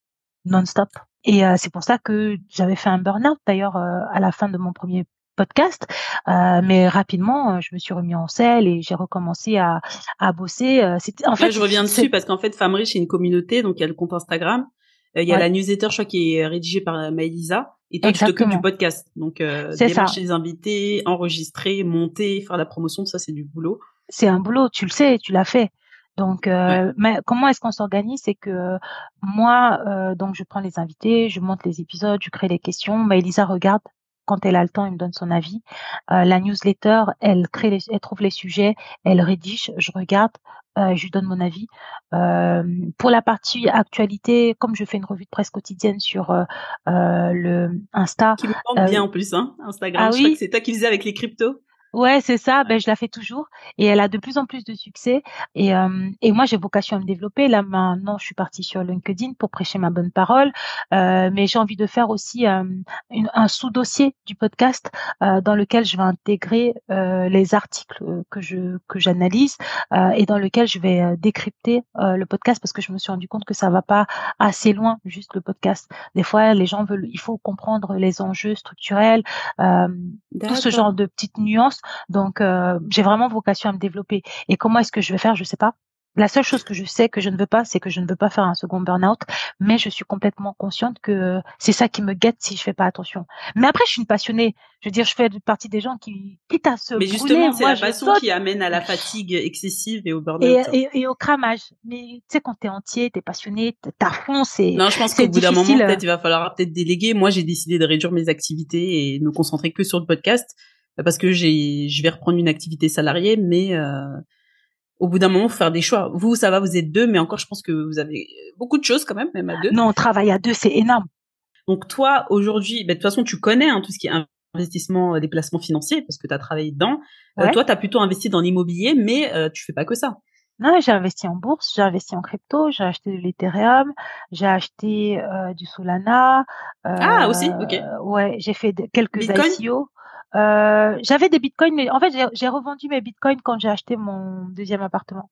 non-stop. Et euh, c'est pour ça que j'avais fait un burn-out d'ailleurs euh, à la fin de mon premier podcast, euh, mais rapidement je me suis remis en selle et j'ai recommencé à, à bosser. C'était en fait je reviens dessus parce qu'en fait Femme Riche est une communauté, donc il y a le compte Instagram, il y a la newsletter je crois qui est rédigée par Maëlisa et toi tu t'occupes du podcast, donc démarcher les invités, enregistrer, monter, faire la promotion, ça c'est du boulot. C'est un boulot, tu le sais, tu l'as fait. Donc, euh, mais comment est-ce qu'on s'organise? C'est que moi, euh, donc je prends les invités, je monte les épisodes, je crée les questions. Mais Elisa regarde quand elle a le temps, elle me donne son avis. Euh, la newsletter, elle crée, les, elle trouve les sujets, elle rédige, je regarde, euh, je lui donne mon avis. Euh, pour la partie actualité, comme je fais une revue de presse quotidienne sur euh, le Insta, qui me manque bien en plus, hein, Instagram. Ah je oui? crois que c'est toi qui faisais avec les cryptos. Ouais, c'est ça. Ben, je la fais toujours et elle a de plus en plus de succès. Et, euh, et moi, j'ai vocation à me développer. Là, maintenant, je suis partie sur LinkedIn pour prêcher ma bonne parole. Euh, mais j'ai envie de faire aussi euh, un sous-dossier du podcast euh, dans lequel je vais intégrer euh, les articles que je que j'analyse et dans lequel je vais décrypter le podcast parce que je me suis rendu compte que ça va pas assez loin juste le podcast. Des fois, les gens veulent, il faut comprendre les enjeux structurels, tout ce genre de petites nuances donc, euh, j'ai vraiment vocation à me développer. Et comment est-ce que je vais faire Je sais pas. La seule chose que je sais que je ne veux pas, c'est que je ne veux pas faire un second burn-out, mais je suis complètement consciente que c'est ça qui me guette si je fais pas attention. Mais après, je suis une passionnée. Je veux dire, je fais partie des gens qui, quitte à se Mais justement, c'est la passion qui amène à la fatigue excessive et au burn-out. Et, et, au cramage. Mais tu sais, quand t'es entier, t'es passionné, t'as fond, c'est Non, je pense qu'au bout d'un moment, peut-être il va falloir peut-être déléguer. Moi, j'ai décidé de réduire mes activités et de me concentrer que sur le podcast parce que j'ai, je vais reprendre une activité salariée, mais euh, au bout d'un moment, faut faire des choix. Vous, ça va, vous êtes deux, mais encore, je pense que vous avez beaucoup de choses quand même, même à deux. Non, on travaille à deux, c'est énorme. Donc toi, aujourd'hui, ben, de toute façon, tu connais hein, tout ce qui est investissement, euh, des placements financiers, parce que tu as travaillé dedans. Euh, toi, tu as plutôt investi dans l'immobilier, mais euh, tu fais pas que ça. Non, j'ai investi en bourse, j'ai investi en crypto, j'ai acheté de l'Ethereum, j'ai acheté euh, du Solana. ah aussi, ok. Ouais, j'ai fait quelques Bitcoin? ICO. Euh, j'avais des bitcoins, mais en fait, j'ai revendu mes bitcoins quand j'ai acheté mon deuxième appartement.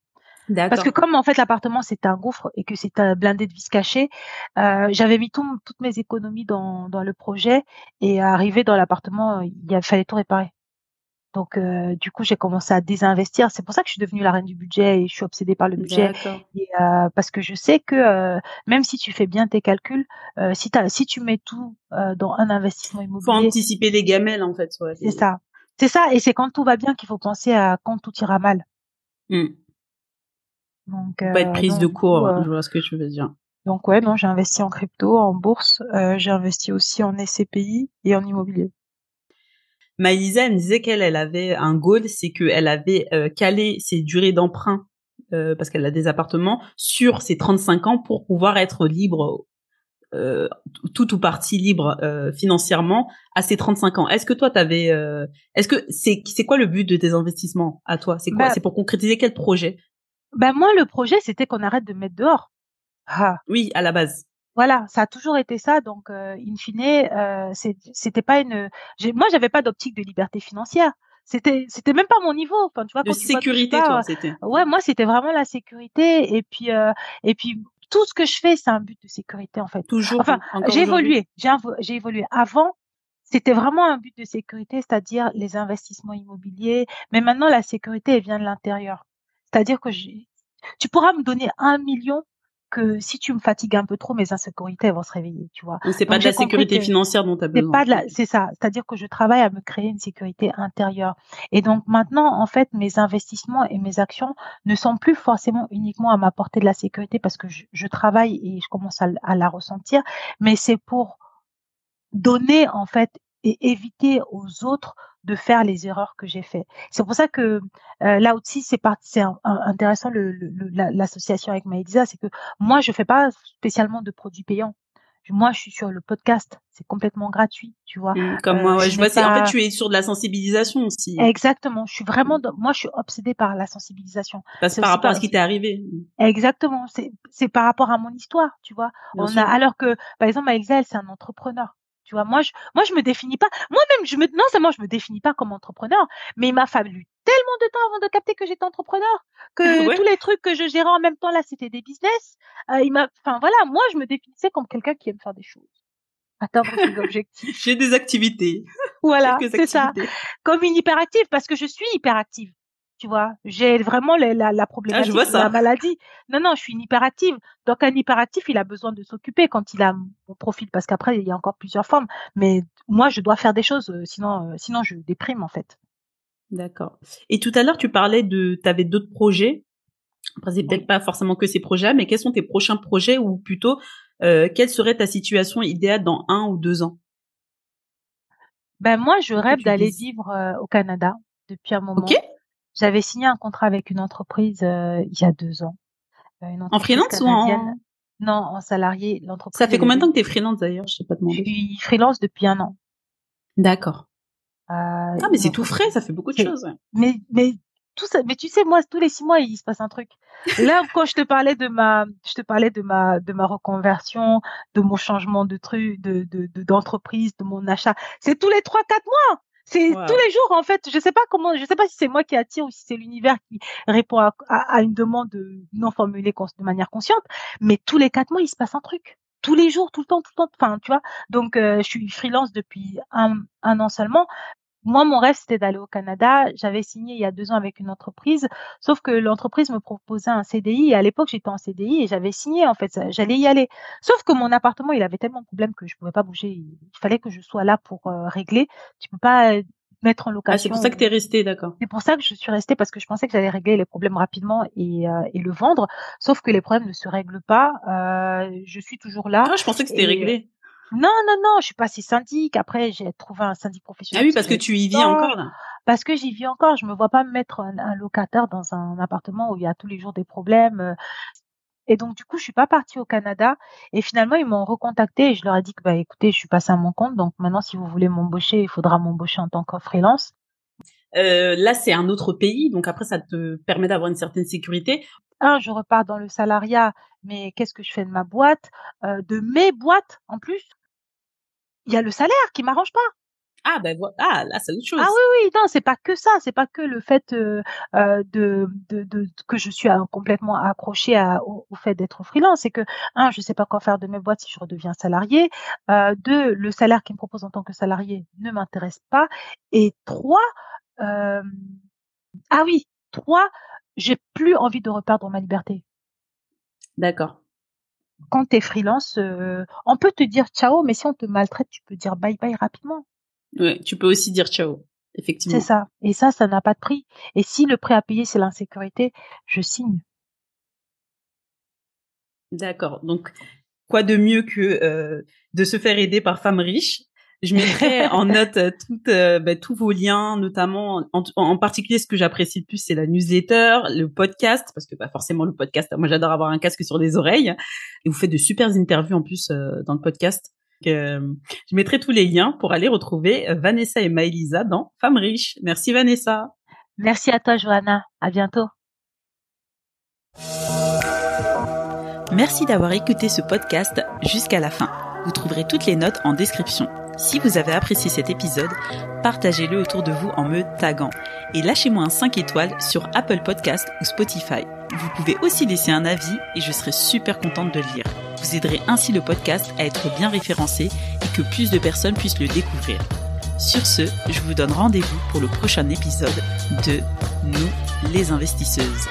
Parce que comme en fait l'appartement c'était un gouffre et que c'était blindé de vis cachée, euh, j'avais mis tout, toutes mes économies dans, dans le projet et arrivé dans l'appartement, il fallait tout réparer. Donc, euh, du coup, j'ai commencé à désinvestir. C'est pour ça que je suis devenue la reine du budget et je suis obsédée par le budget. Euh, parce que je sais que euh, même si tu fais bien tes calculs, si, si tu mets tout dans un investissement immobilier, faut anticiper les gamelles en fait. c'est ça, c'est ça. Et c'est quand tout va bien qu'il faut penser à quand tout ira mal. Mmh. Donc, pas être prise de court. je vois ce que tu veux dire. Donc ouais, non, j'ai investi en crypto, en bourse, j'ai investi aussi en SCPI et en immobilier. Maïlisa, elle me disait qu'elle elle avait un goal, c'est qu'elle avait euh, calé ses durées d'emprunt, euh, parce qu'elle a des appartements, sur ses 35 ans pour pouvoir être libre, euh, tout ou partie libre financièrement à ses 35 ans. Est-ce que toi, t'avais... Est-ce que c'est c'est quoi le but de tes investissements à toi? C'est quoi? Bah C'est pour concrétiser quel projet? Ben moi, le projet, c'était qu'on arrête de mettre dehors. Ah. Oui, à la base. Voilà, ça a toujours été ça. Donc, euh, in fine, euh, c'était pas une. Moi, j'avais pas d'optique de liberté financière. C'était, c'était même pas mon niveau. Enfin, tu vois, de sécurité, toi, c'était. Ouais, moi, c'était vraiment la sécurité. Et puis, euh, et puis, tout ce que je fais, c'est un but de sécurité, en fait. Toujours. Enfin, j'ai évolué. J'ai évolué. Avant, c'était vraiment un but de sécurité, c'est-à-dire les investissements immobiliers. Mais maintenant, la sécurité, elle vient de l'intérieur. C'est-à-dire que tu pourras me donner un million que si tu me fatigues un peu trop, mes insécurités vont se réveiller, tu vois. c'est pas de la sécurité financière dont tu as besoin. C'est pas de la, c'est ça. C'est-à-dire que je travaille à me créer une sécurité intérieure. Et donc maintenant, en fait, mes investissements et mes actions ne sont plus forcément uniquement à m'apporter de la sécurité parce que je, travaille et je commence à, la ressentir, mais c'est pour donner en fait et éviter aux autres de faire les erreurs que j'ai fait. C'est pour ça que euh, là aussi c'est c'est intéressant l'association le, avec Maïdisa, c'est que moi je fais pas spécialement de produits payants. Moi, je suis sur le podcast, c'est complètement gratuit, tu vois. Mmh, comme moi, ouais, euh, je, vois. En fait, tu es sur de la sensibilisation aussi. Exactement. Je suis vraiment, moi, je suis obsédée par la sensibilisation. C'est par rapport à ce qui t'est arrivé. Exactement. C'est c'est par rapport à mon histoire, tu vois. On a, alors que, par exemple, Maëlza, elle, c'est un entrepreneur. Tu vois, moi, je, moi, je me définis pas. Moi-même, je me, non seulement je me définis pas comme entrepreneur, mais il m'a fallu tellement de temps avant de capter que j'étais entrepreneur, que tous les trucs que je gérais en même temps là, c'était des business. Euh, il m'a, enfin voilà, moi, je me définissais comme quelqu'un qui aime faire des choses, atteindre ses objectifs. J'ai des activités. Voilà, c'est ça. Comme une hyperactive, parce que je suis hyperactive tu vois. J'ai vraiment la, la, la ah, problématique de la maladie. Non, non, je suis une hyperactive. Donc un hyperactif, il a besoin de s'occuper quand il a mon profil, parce qu'après il y a encore plusieurs formes. Mais moi, je dois faire des choses, euh, sinon, euh, sinon je déprime en fait. D'accord. Et tout à l'heure, tu parlais de, tu avais d'autres projets. Après, c'est peut-être pas forcément que ces projets, mais quels sont tes prochains projets ou plutôt euh, quelle serait ta situation idéale dans un ou deux ans? Ben moi, je rêve d'aller vivre au Canada depuis un moment. Ok. J'avais signé un contrat avec une entreprise euh, il y a deux ans. Euh, en freelance ou en Non, en salarié. L'entreprise. Ça fait combien de temps que tu es freelance d'ailleurs? Je sais pas Je suis freelance depuis un an. D'accord. Euh, ah mais c'est tout frais, ça fait beaucoup de choses. Mais mais tout ça, mais tu sais moi tous les six mois il se passe un truc. Là quand je te parlais de ma, je te parlais de ma de ma reconversion, de mon changement de truc, de d'entreprise, de, de mon achat, c'est tous les trois quatre mois. C'est tous les jours en fait. Je sais pas comment, je sais pas si c'est moi qui attire ou si c'est l'univers qui répond à, à, une demande non formulée de manière consciente. Mais tous les quatre mois, il se passe un truc. Tous les jours, tout le temps, tout le temps. Enfin, tu vois. Donc, euh, je suis freelance depuis un, un an seulement moi, mon rêve, c'était d'aller au Canada. J'avais signé il y a deux ans avec une entreprise, sauf que l'entreprise me proposait un CDI. Et à l'époque, j'étais en CDI et j'avais signé, en fait, j'allais y aller. Sauf que mon appartement, il avait tellement de problèmes que je pouvais pas bouger. Il fallait que je sois là pour euh, régler. Tu peux pas euh, mettre en location. Ah, c'est pour ça que tu es resté, d'accord. C'est pour ça que je suis restée parce que je pensais que j'allais régler les problèmes rapidement et, euh, et le vendre. Sauf que les problèmes ne se règlent pas. je suis toujours là. Ah, je pensais que c'était réglé. Non, non, non, je suis passée syndic. Après, j'ai trouvé un syndic professionnel. Ah oui, parce que tu y vis encore là. Parce que j'y vis encore. Je me vois pas mettre un, locataire dans un appartement où il y a tous les jours des problèmes. Euh. Et donc, du coup, je suis pas partie au Canada. Et finalement, ils m'ont recontacté et je leur ai dit que, bah, écoutez, je suis passée à mon compte. Donc, maintenant, si vous voulez m'embaucher, il faudra m'embaucher en tant que freelance. Euh, là, c'est un autre pays, donc après, ça te permet d'avoir une certaine sécurité. Un, je repars dans le salariat, mais qu'est-ce que je fais de ma boîte, euh, de mes boîtes en plus? Il y a le salaire qui m'arrange pas. Ah ben ah là c'est autre chose. Ah oui oui non c'est pas que ça c'est pas que le fait euh, euh de, de, de, que je suis euh, complètement accrochée à, au, fait d'être freelance c'est que un je sais pas quoi faire de mes boîtes si je redeviens salarié euh, deux le salaire qu'ils me propose en tant que salarié ne m'intéresse pas et trois euh, ah oui trois j'ai plus envie de reperdre ma liberté. D'accord quand tu es freelance, euh, on peut te dire ciao, mais si on te maltraite, tu peux dire bye bye rapidement. Oui, tu peux aussi dire ciao, effectivement. C'est ça. Et ça, ça n'a pas de prix. Et si le prix à payer, c'est l'insécurité, je signe. D'accord. Donc, quoi de mieux que euh, de se faire aider par femmes riches je mettrai en note euh, toutes, euh, bah, tous vos liens, notamment en, particulier ce que j'apprécie le plus, c'est la newsletter, le podcast, parce que bah, forcément le podcast, moi j'adore avoir un casque sur les oreilles. Et vous faites de super interviews en plus euh, dans le podcast. je mettrai tous les liens pour aller retrouver Vanessa et Maëlisa dans Femmes riches. Merci Vanessa. Merci à toi Johanna. À bientôt. Merci d'avoir écouté ce podcast jusqu'à la fin. Vous trouverez toutes les notes en description. Si vous avez apprécié cet épisode, partagez-le autour de vous en me taguant et lâchez-moi un 5 étoiles sur Apple Podcast ou Spotify. Vous pouvez aussi laisser un avis et je serai super contente de le lire. Vous aiderez ainsi le podcast à être bien référencé et que plus de personnes puissent le découvrir. Sur ce, je vous donne rendez-vous pour le prochain épisode de Nous les investisseuses.